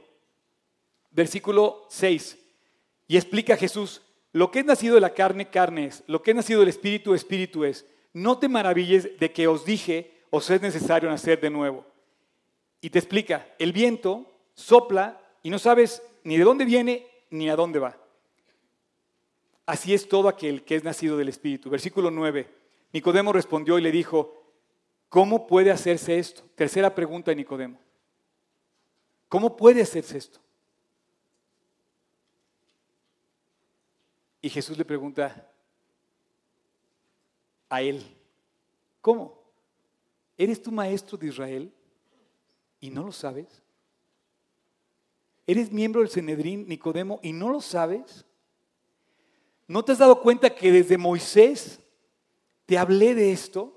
Versículo 6. Y explica Jesús, lo que es nacido de la carne, carne es. Lo que es nacido del Espíritu, Espíritu es. No te maravilles de que os dije, os es necesario nacer de nuevo. Y te explica, el viento sopla y no sabes ni de dónde viene ni a dónde va. Así es todo aquel que es nacido del Espíritu. Versículo 9. Nicodemo respondió y le dijo, ¿cómo puede hacerse esto? Tercera pregunta de Nicodemo. ¿Cómo puede hacerse esto? Y Jesús le pregunta a él, ¿cómo? ¿Eres tu maestro de Israel? y no lo sabes? ¿Eres miembro del Cenedrín, Nicodemo, y no lo sabes? ¿No te has dado cuenta que desde Moisés te hablé de esto?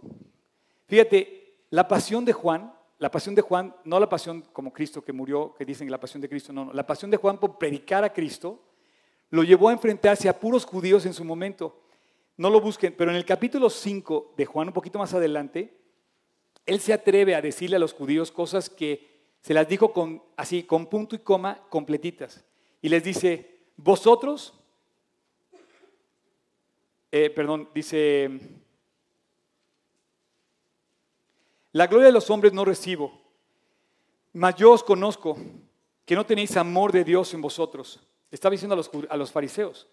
Fíjate, la pasión de Juan, la pasión de Juan, no la pasión como Cristo que murió, que dicen la pasión de Cristo, no, no, la pasión de Juan por predicar a Cristo, lo llevó a enfrentarse a puros judíos en su momento. No lo busquen, pero en el capítulo 5 de Juan, un poquito más adelante, él se atreve a decirle a los judíos cosas que se las dijo con, así, con punto y coma, completitas. Y les dice, vosotros, eh, perdón, dice, la gloria de los hombres no recibo, mas yo os conozco que no tenéis amor de Dios en vosotros. Estaba diciendo a los, a los fariseos.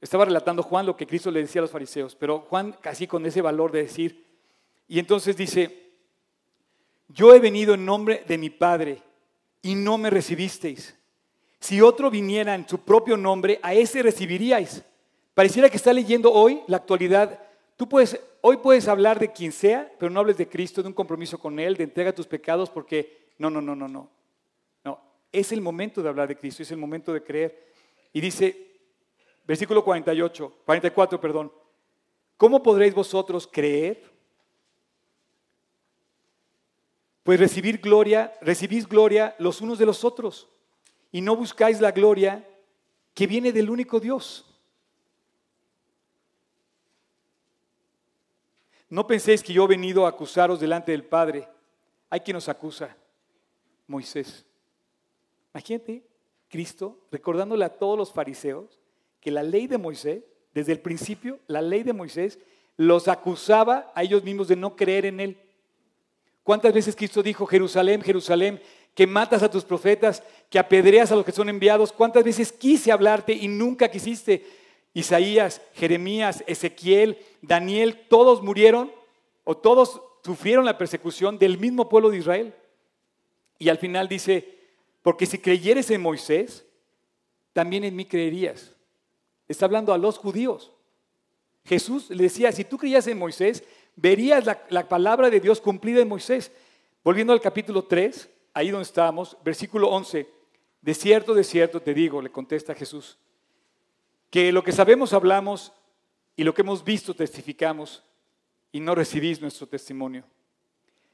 Estaba relatando Juan lo que Cristo le decía a los fariseos, pero Juan casi con ese valor de decir, y entonces dice, yo he venido en nombre de mi Padre y no me recibisteis. Si otro viniera en su propio nombre, a ese recibiríais. Pareciera que está leyendo hoy la actualidad. Tú puedes, hoy puedes hablar de quien sea, pero no hables de Cristo, de un compromiso con Él, de entrega tus pecados, porque no, no, no, no, no. Es el momento de hablar de Cristo, es el momento de creer. Y dice, versículo 48, 44, perdón, ¿cómo podréis vosotros creer pues recibir gloria, recibís gloria los unos de los otros y no buscáis la gloria que viene del único Dios. No penséis que yo he venido a acusaros delante del Padre. Hay quien nos acusa, Moisés. Imagínate, Cristo, recordándole a todos los fariseos que la ley de Moisés, desde el principio, la ley de Moisés los acusaba a ellos mismos de no creer en Él. ¿Cuántas veces Cristo dijo, Jerusalén, Jerusalén, que matas a tus profetas, que apedreas a los que son enviados? ¿Cuántas veces quise hablarte y nunca quisiste? Isaías, Jeremías, Ezequiel, Daniel, todos murieron o todos sufrieron la persecución del mismo pueblo de Israel. Y al final dice, porque si creyeres en Moisés, también en mí creerías. Está hablando a los judíos. Jesús le decía, si tú creías en Moisés, verías la, palabra de Dios cumplida en Moisés. Volviendo al capítulo 3, ahí donde estábamos, versículo 11. De cierto, de cierto te digo, le contesta Jesús, que lo que sabemos hablamos y lo que hemos visto testificamos y no recibís nuestro testimonio.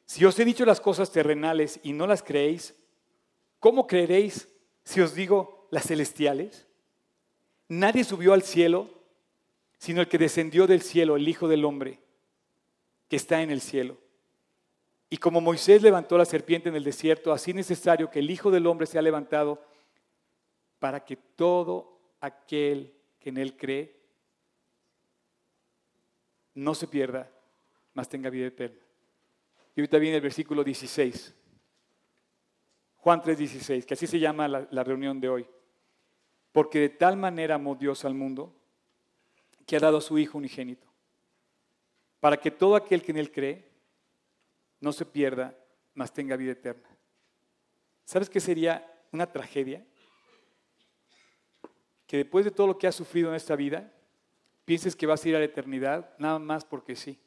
Si os he dicho las cosas terrenales y no las creéis, ¿cómo creeréis si os digo las celestiales? Nadie subió al cielo, sino el que descendió del cielo, el Hijo del Hombre que está en el cielo. Y como Moisés levantó la serpiente en el desierto, así es necesario que el Hijo del Hombre sea levantado para que todo aquel que en él cree no se pierda, mas tenga vida eterna. Y ahorita viene el versículo 16. Juan 3:16, que así se llama la, la reunión de hoy. Porque de tal manera amó Dios al mundo que ha dado a su Hijo unigénito para que todo aquel que en él cree no se pierda, mas tenga vida eterna. ¿Sabes qué sería una tragedia? Que después de todo lo que has sufrido en esta vida, pienses que vas a ir a la eternidad nada más porque sí.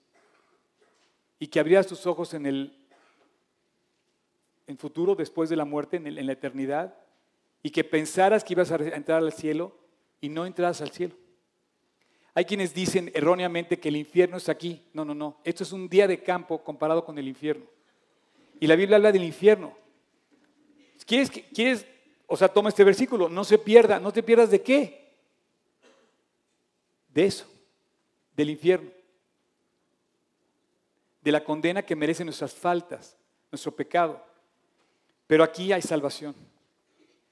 Y que abrieras tus ojos en el en futuro, después de la muerte, en, la eternidad, y que pensaras que ibas a entrar al cielo y no entras al cielo. Hay quienes dicen erróneamente que el infierno es aquí. No, no, no. Esto es un día de campo comparado con el infierno. Y la Biblia habla del infierno. ¿Quieres, quieres, o sea, toma este versículo, no se pierda, no te pierdas de qué? De eso, del infierno, de la condena que merecen nuestras faltas, nuestro pecado. Pero aquí hay salvación.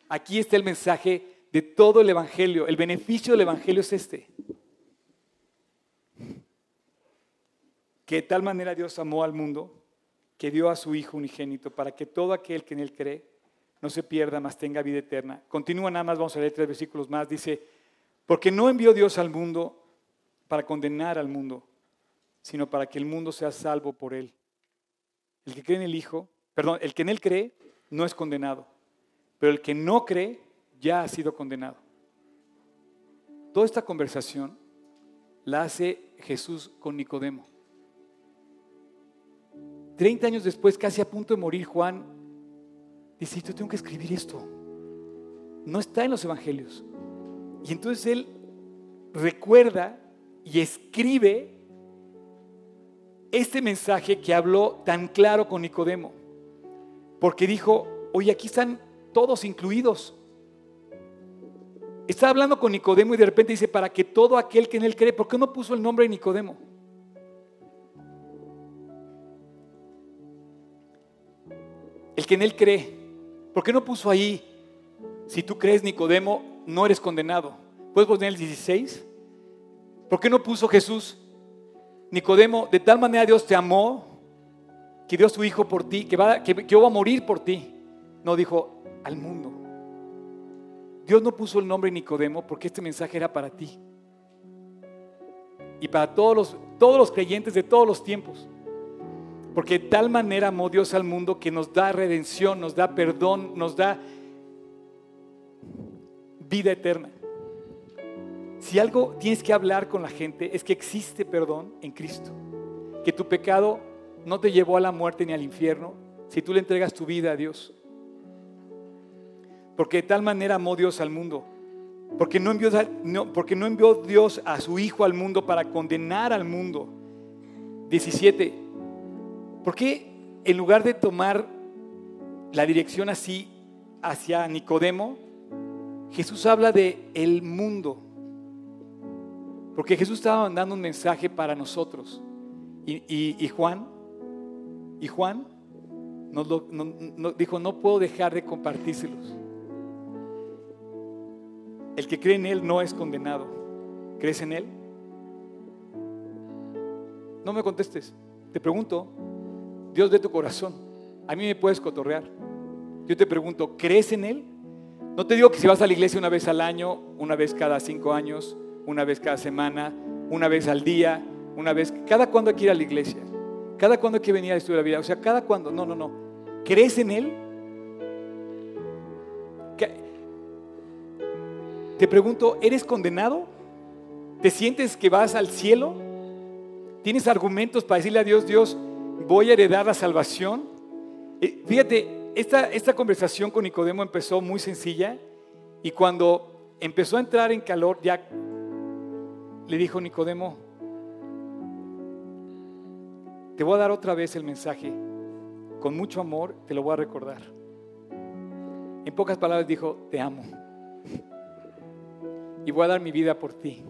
Aquí está el mensaje de todo el Evangelio. El beneficio del Evangelio es este. Que de tal manera Dios amó al mundo que dio a su Hijo unigénito para que todo aquel que en él cree no se pierda, mas tenga vida eterna. Continúa nada más, vamos a leer tres versículos más. Dice, porque no envió Dios al mundo para condenar al mundo, sino para que el mundo sea salvo por él. El que cree en el Hijo, perdón, el que en él cree no es condenado, pero el que no cree ya ha sido condenado. Toda esta conversación la hace Jesús con Nicodemo. Treinta años después, casi a punto de morir, Juan dice, yo tengo que escribir esto. No está en los evangelios. Y entonces él recuerda y escribe este mensaje que habló tan claro con Nicodemo. Porque dijo, oye, aquí están todos incluidos. Está hablando con Nicodemo y de repente dice, para que todo aquel que en él cree, ¿por qué no puso el nombre de Nicodemo? El que en él cree. ¿Por qué no puso ahí, si tú crees Nicodemo, no eres condenado? ¿Puedes poner el 16? ¿Por qué no puso Jesús, Nicodemo, de tal manera Dios te amó, que dio su Hijo por ti, que, va, que va a morir por ti? No, dijo, al mundo. Dios no puso el nombre Nicodemo porque este mensaje era para ti. Y para todos los, todos los creyentes de todos los tiempos. Porque de tal manera amó Dios al mundo que nos da redención, nos da perdón, nos da vida eterna. Si algo tienes que hablar con la gente es que existe perdón en Cristo. Que tu pecado no te llevó a la muerte ni al infierno si tú le entregas tu vida a Dios. Porque de tal manera amó Dios al mundo. Porque no, envió, Dios a su Hijo al mundo para condenar al mundo. 17 ¿Por qué en lugar de tomar la dirección así hacia Nicodemo, Jesús habla de el mundo? Porque Jesús estaba mandando un mensaje para nosotros. Y, Juan, y Juan nos dijo, no puedo dejar de compartírselos. El que cree en Él no es condenado. ¿Crees en Él? No me contestes. Te pregunto, Dios ve tu corazón. A mí me puedes cotorrear. Yo te pregunto, ¿crees en Él? No te digo que si vas a la iglesia una vez al año, una vez cada cinco años, una vez cada semana, una vez al día, una vez, cada cuando hay que ir a la iglesia, cada cuando que venir a estudiar la vida, o sea, cada cuando, no, no, no. ¿Crees en Él? Te pregunto, ¿eres condenado? ¿Te sientes que vas al cielo? ¿Tienes argumentos para decirle a Dios, Dios, voy a heredar la salvación. Eh, fíjate, esta, esta conversación con Nicodemo empezó muy sencilla y cuando empezó a entrar en calor, ya le dijo Nicodemo, te voy a dar otra vez el mensaje. Con mucho amor te lo voy a recordar. En pocas palabras dijo, te amo. Y voy a dar mi vida por ti.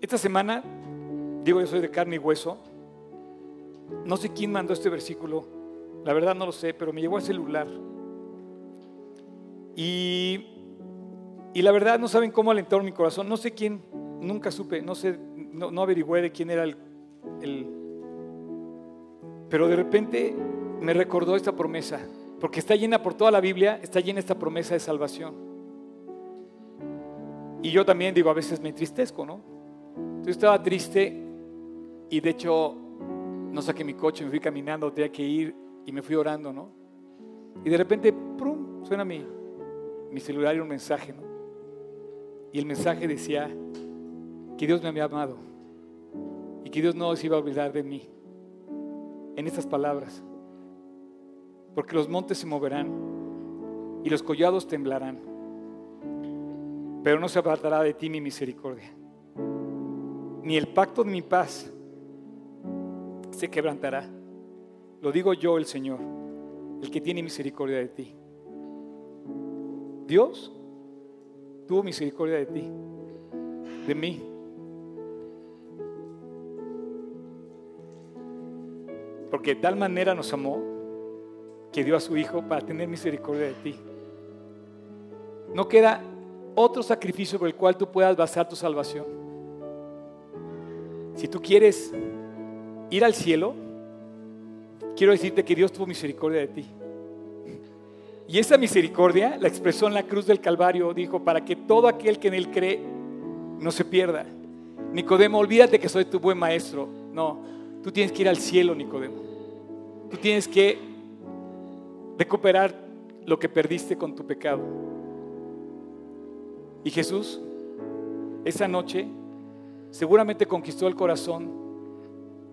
Esta semana Digo, yo soy de carne y hueso. No sé quién mandó este versículo. La verdad no lo sé, pero me llegó al celular. Y, y la verdad no saben cómo alentó mi corazón. No sé quién, nunca supe, no sé, no, no averigüé de quién era el. Pero de repente me recordó esta promesa, porque está llena por toda la Biblia, está llena esta promesa de salvación. Y yo también digo, a veces me entristezco, ¿no? Yo estaba triste y de hecho no saqué mi coche, me fui caminando, tenía que ir y me fui orando, ¿no? Y de repente, ¡prum! suena mi, mi celular y un mensaje, ¿no? Y el mensaje decía que Dios me había amado y que Dios no se iba a olvidar de mí. En estas palabras, porque los montes se moverán y los collados temblarán, pero no se apartará de ti mi misericordia, ni el pacto de mi paz se quebrantará. Lo digo yo, el Señor, el que tiene misericordia de ti. Dios tuvo misericordia de ti, de mí. Porque de tal manera nos amó que dio a su Hijo para tener misericordia de ti. No queda otro sacrificio por el cual tú puedas basar tu salvación. Si tú quieres ir al cielo, quiero decirte que Dios tuvo misericordia de ti. Y esa misericordia la expresó en la cruz del Calvario. Dijo, para que todo aquel que en él cree no se pierda. Nicodemo, olvídate que soy tu buen maestro. No, tú tienes que ir al cielo, Nicodemo. Tú tienes que recuperar lo que perdiste con tu pecado. Y Jesús, esa noche, seguramente conquistó el corazón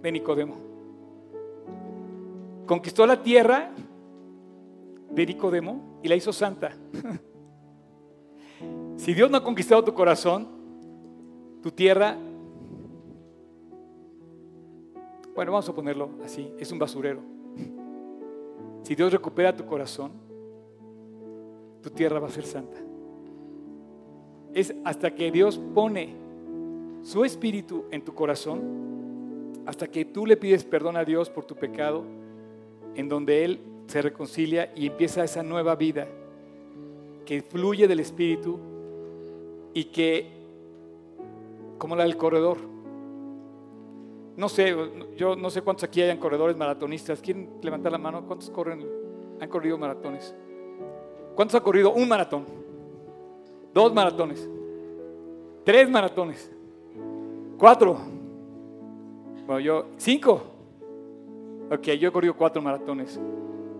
de Nicodemo. Conquistó la tierra de Nicodemo y la hizo santa. si Dios no ha conquistado tu corazón, tu tierra, bueno, vamos a ponerlo así, es un basurero. Si Dios recupera tu corazón, tu tierra va a ser santa. Es hasta que Dios pone su espíritu en tu corazón, hasta que tú le pides perdón a Dios por tu pecado, en donde Él se reconcilia y empieza esa nueva vida que fluye del Espíritu y que, como la del corredor, no sé, yo no sé cuántos aquí hayan corredores maratonistas. ¿Quieren levantar la mano? ¿Cuántos corren, han corrido maratones? ¿Cuántos han corrido un maratón? Dos maratones. Tres maratones. Cuatro. Bueno, yo, cinco. Ok, yo he corrido cuatro maratones.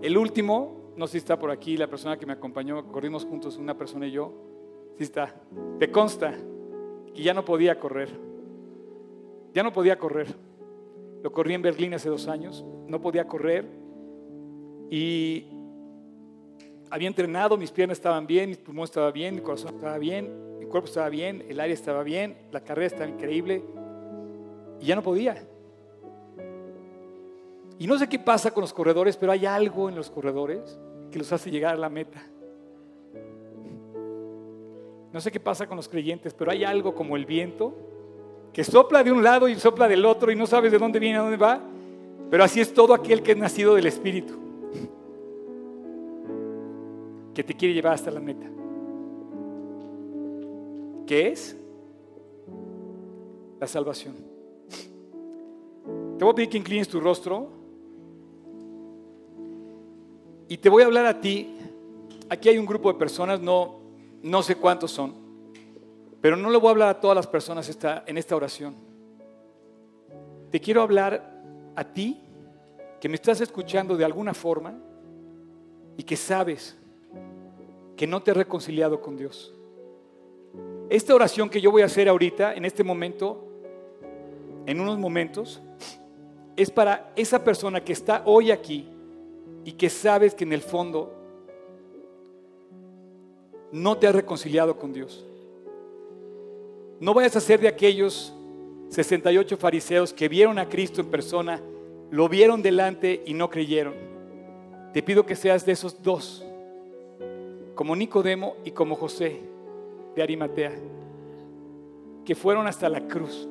El último, no sé si está por aquí, la persona que me acompañó, corrimos juntos, una persona y yo. Sí está. Te consta que ya no podía correr. Ya no podía correr. Lo corrí en Berlín hace dos años. No podía correr. Y había entrenado, mis piernas estaban bien, mis pulmones estaban bien, mi corazón estaba bien, mi cuerpo estaba bien, el aire estaba bien, la carrera estaba increíble. Y ya no podía. Y no sé qué pasa con los corredores, pero hay algo en los corredores que los hace llegar a la meta. No sé qué pasa con los creyentes, pero hay algo como el viento que sopla de un lado y sopla del otro y no sabes de dónde viene, a dónde va. Pero así es todo aquel que es nacido del Espíritu, que te quiere llevar hasta la meta. ¿Qué es? La salvación. Te voy a pedir que inclines tu rostro y te voy a hablar a ti. Aquí hay un grupo de personas, no, no sé cuántos son, pero no le voy a hablar a todas las personas en esta oración. Te quiero hablar a ti que me estás escuchando de alguna forma y que sabes que no te has reconciliado con Dios. Esta oración que yo voy a hacer ahorita, en este momento, en unos momentos, es para esa persona que está hoy aquí y que sabes que en el fondo no te has reconciliado con Dios. No vayas a ser de aquellos 68 fariseos que vieron a Cristo en persona, lo vieron delante y no creyeron. Te pido que seas de esos dos, como Nicodemo y como José de Arimatea, que fueron hasta la cruz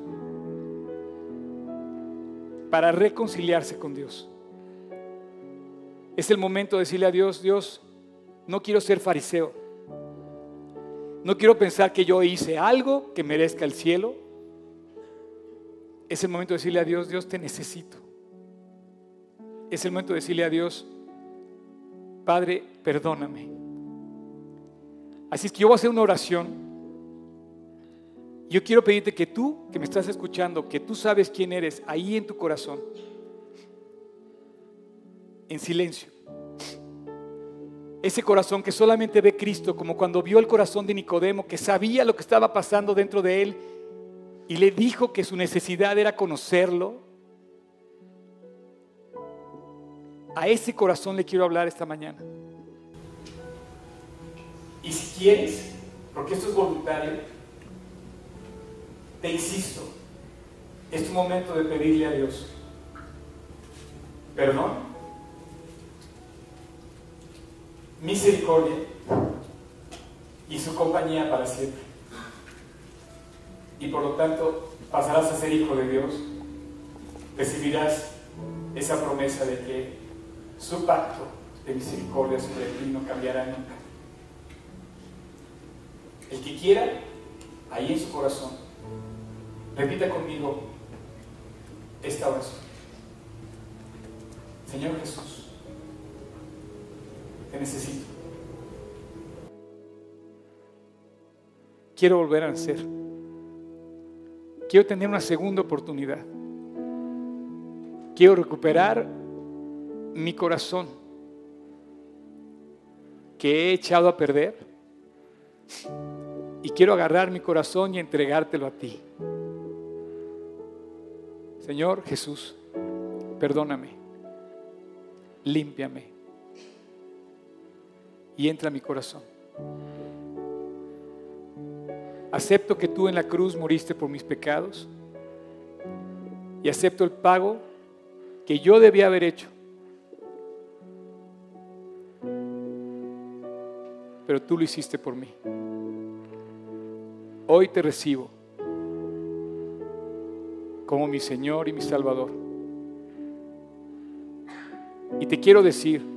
para reconciliarse con Dios. Es el momento de decirle a Dios, Dios, no quiero ser fariseo. No quiero pensar que yo hice algo que merezca el cielo. Es el momento de decirle a Dios, Dios te necesito. Es el momento de decirle a Dios, Padre, perdóname. Así es que yo voy a hacer una oración Yo quiero pedirte que tú, que me estás escuchando, que tú sabes quién eres, ahí en tu corazón, en silencio. Ese corazón que solamente ve Cristo, como cuando vio el corazón de Nicodemo, que sabía lo que estaba pasando dentro de él y le dijo que su necesidad era conocerlo. A ese corazón le quiero hablar esta mañana. Y si quieres, porque esto es voluntario, te insisto, es tu momento de pedirle a Dios perdón, misericordia y su compañía para siempre. Y por lo tanto pasarás a ser hijo de Dios, recibirás esa promesa de que su pacto de misericordia sobre ti no cambiará nunca. El que quiera, ahí en su corazón, repita conmigo esta oración. Señor Jesús, necesito. Quiero volver a nacer. Quiero tener una segunda oportunidad. Quiero recuperar mi corazón que he echado a perder y quiero agarrar mi corazón y entregártelo a ti. Señor Jesús, perdóname, límpiame y entra a mi corazón. Acepto que tú en la cruz moriste por mis pecados y acepto el pago que yo debía haber hecho. Pero tú lo hiciste por mí. Hoy te recibo como mi Señor y mi Salvador. Y te quiero decir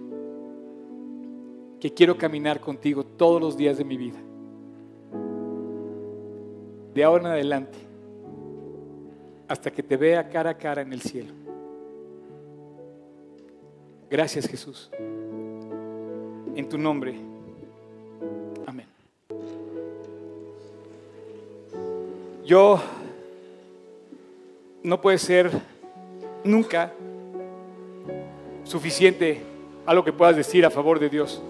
que quiero caminar contigo todos los días de mi vida. De ahora en adelante, hasta que te vea cara a cara en el cielo. Gracias Jesús. En tu nombre. Amén. Yo no puede ser nunca suficiente algo que puedas decir a favor de Dios.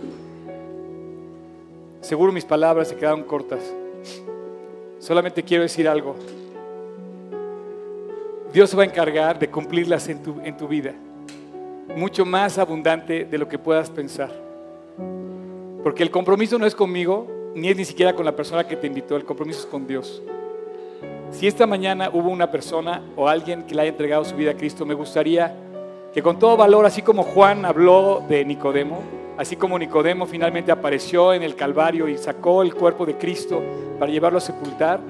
Seguro mis palabras se quedaron cortas. Solamente quiero decir algo. Dios se va a encargar de cumplirlas en tu, en tu vida. Mucho más abundante de lo que puedas pensar. Porque el compromiso no es conmigo, ni es ni siquiera con la persona que te invitó. El compromiso es con Dios. Si esta mañana hubo una persona o alguien que le haya entregado su vida a Cristo, me gustaría que con todo valor, así como Juan habló de Nicodemo, así como Nicodemo finalmente apareció en el Calvario y sacó el cuerpo de Cristo para llevarlo a sepultar,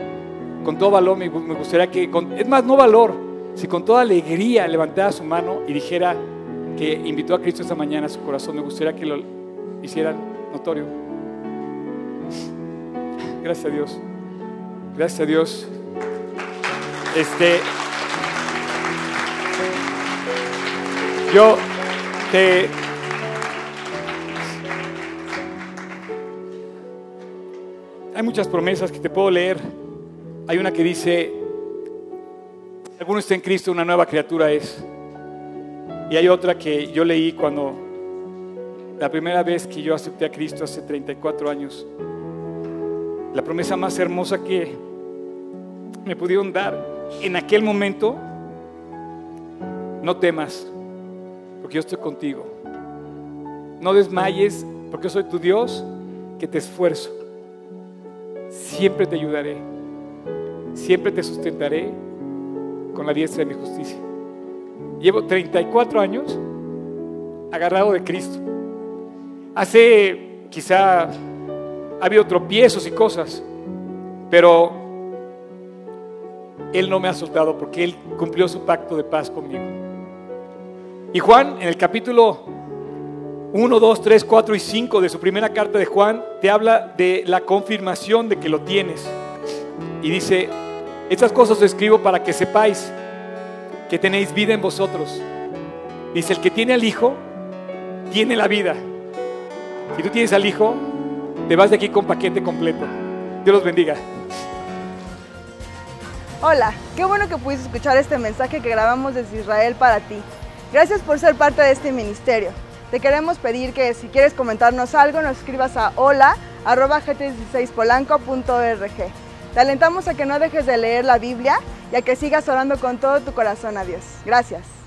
con todo valor me gustaría que, es más, no valor, si con toda alegría levantara su mano y dijera que invitó a Cristo esta mañana a su corazón, me gustaría que lo hicieran notorio. Gracias a Dios. Gracias a Dios. Este, yo te hay muchas promesas que te puedo leer. Hay una que dice, alguno está en Cristo, una nueva criatura es. Y hay otra que yo leí cuando la primera vez que yo acepté a Cristo hace 34 años. La promesa más hermosa que me pudieron dar en aquel momento, no temas, porque yo estoy contigo. No desmayes, porque yo soy tu Dios, que te esfuerzo. Siempre te ayudaré. Siempre te sustentaré con la diestra de mi justicia. Llevo 34 años agarrado de Cristo. Hace quizá ha habido tropiezos y cosas, pero él no me ha soltado porque Él cumplió su pacto de paz conmigo. Y Juan, en el capítulo 1, 2, 3, 4 y 5 de su primera carta de Juan, te habla de la confirmación de que lo tienes. Y dice, estas cosas os escribo para que sepáis que tenéis vida en vosotros. Dice, el que tiene al Hijo, tiene la vida. Si tú tienes al Hijo, te vas de aquí con paquete completo. Dios los bendiga. Hola, qué bueno que pudiste escuchar este mensaje que grabamos desde Israel para ti. Gracias por ser parte de este ministerio. Te queremos pedir que si quieres comentarnos algo nos escribas a hola.gt16polanco.org. Te alentamos a que no dejes de leer la Biblia y a que sigas orando con todo tu corazón a Dios. Gracias.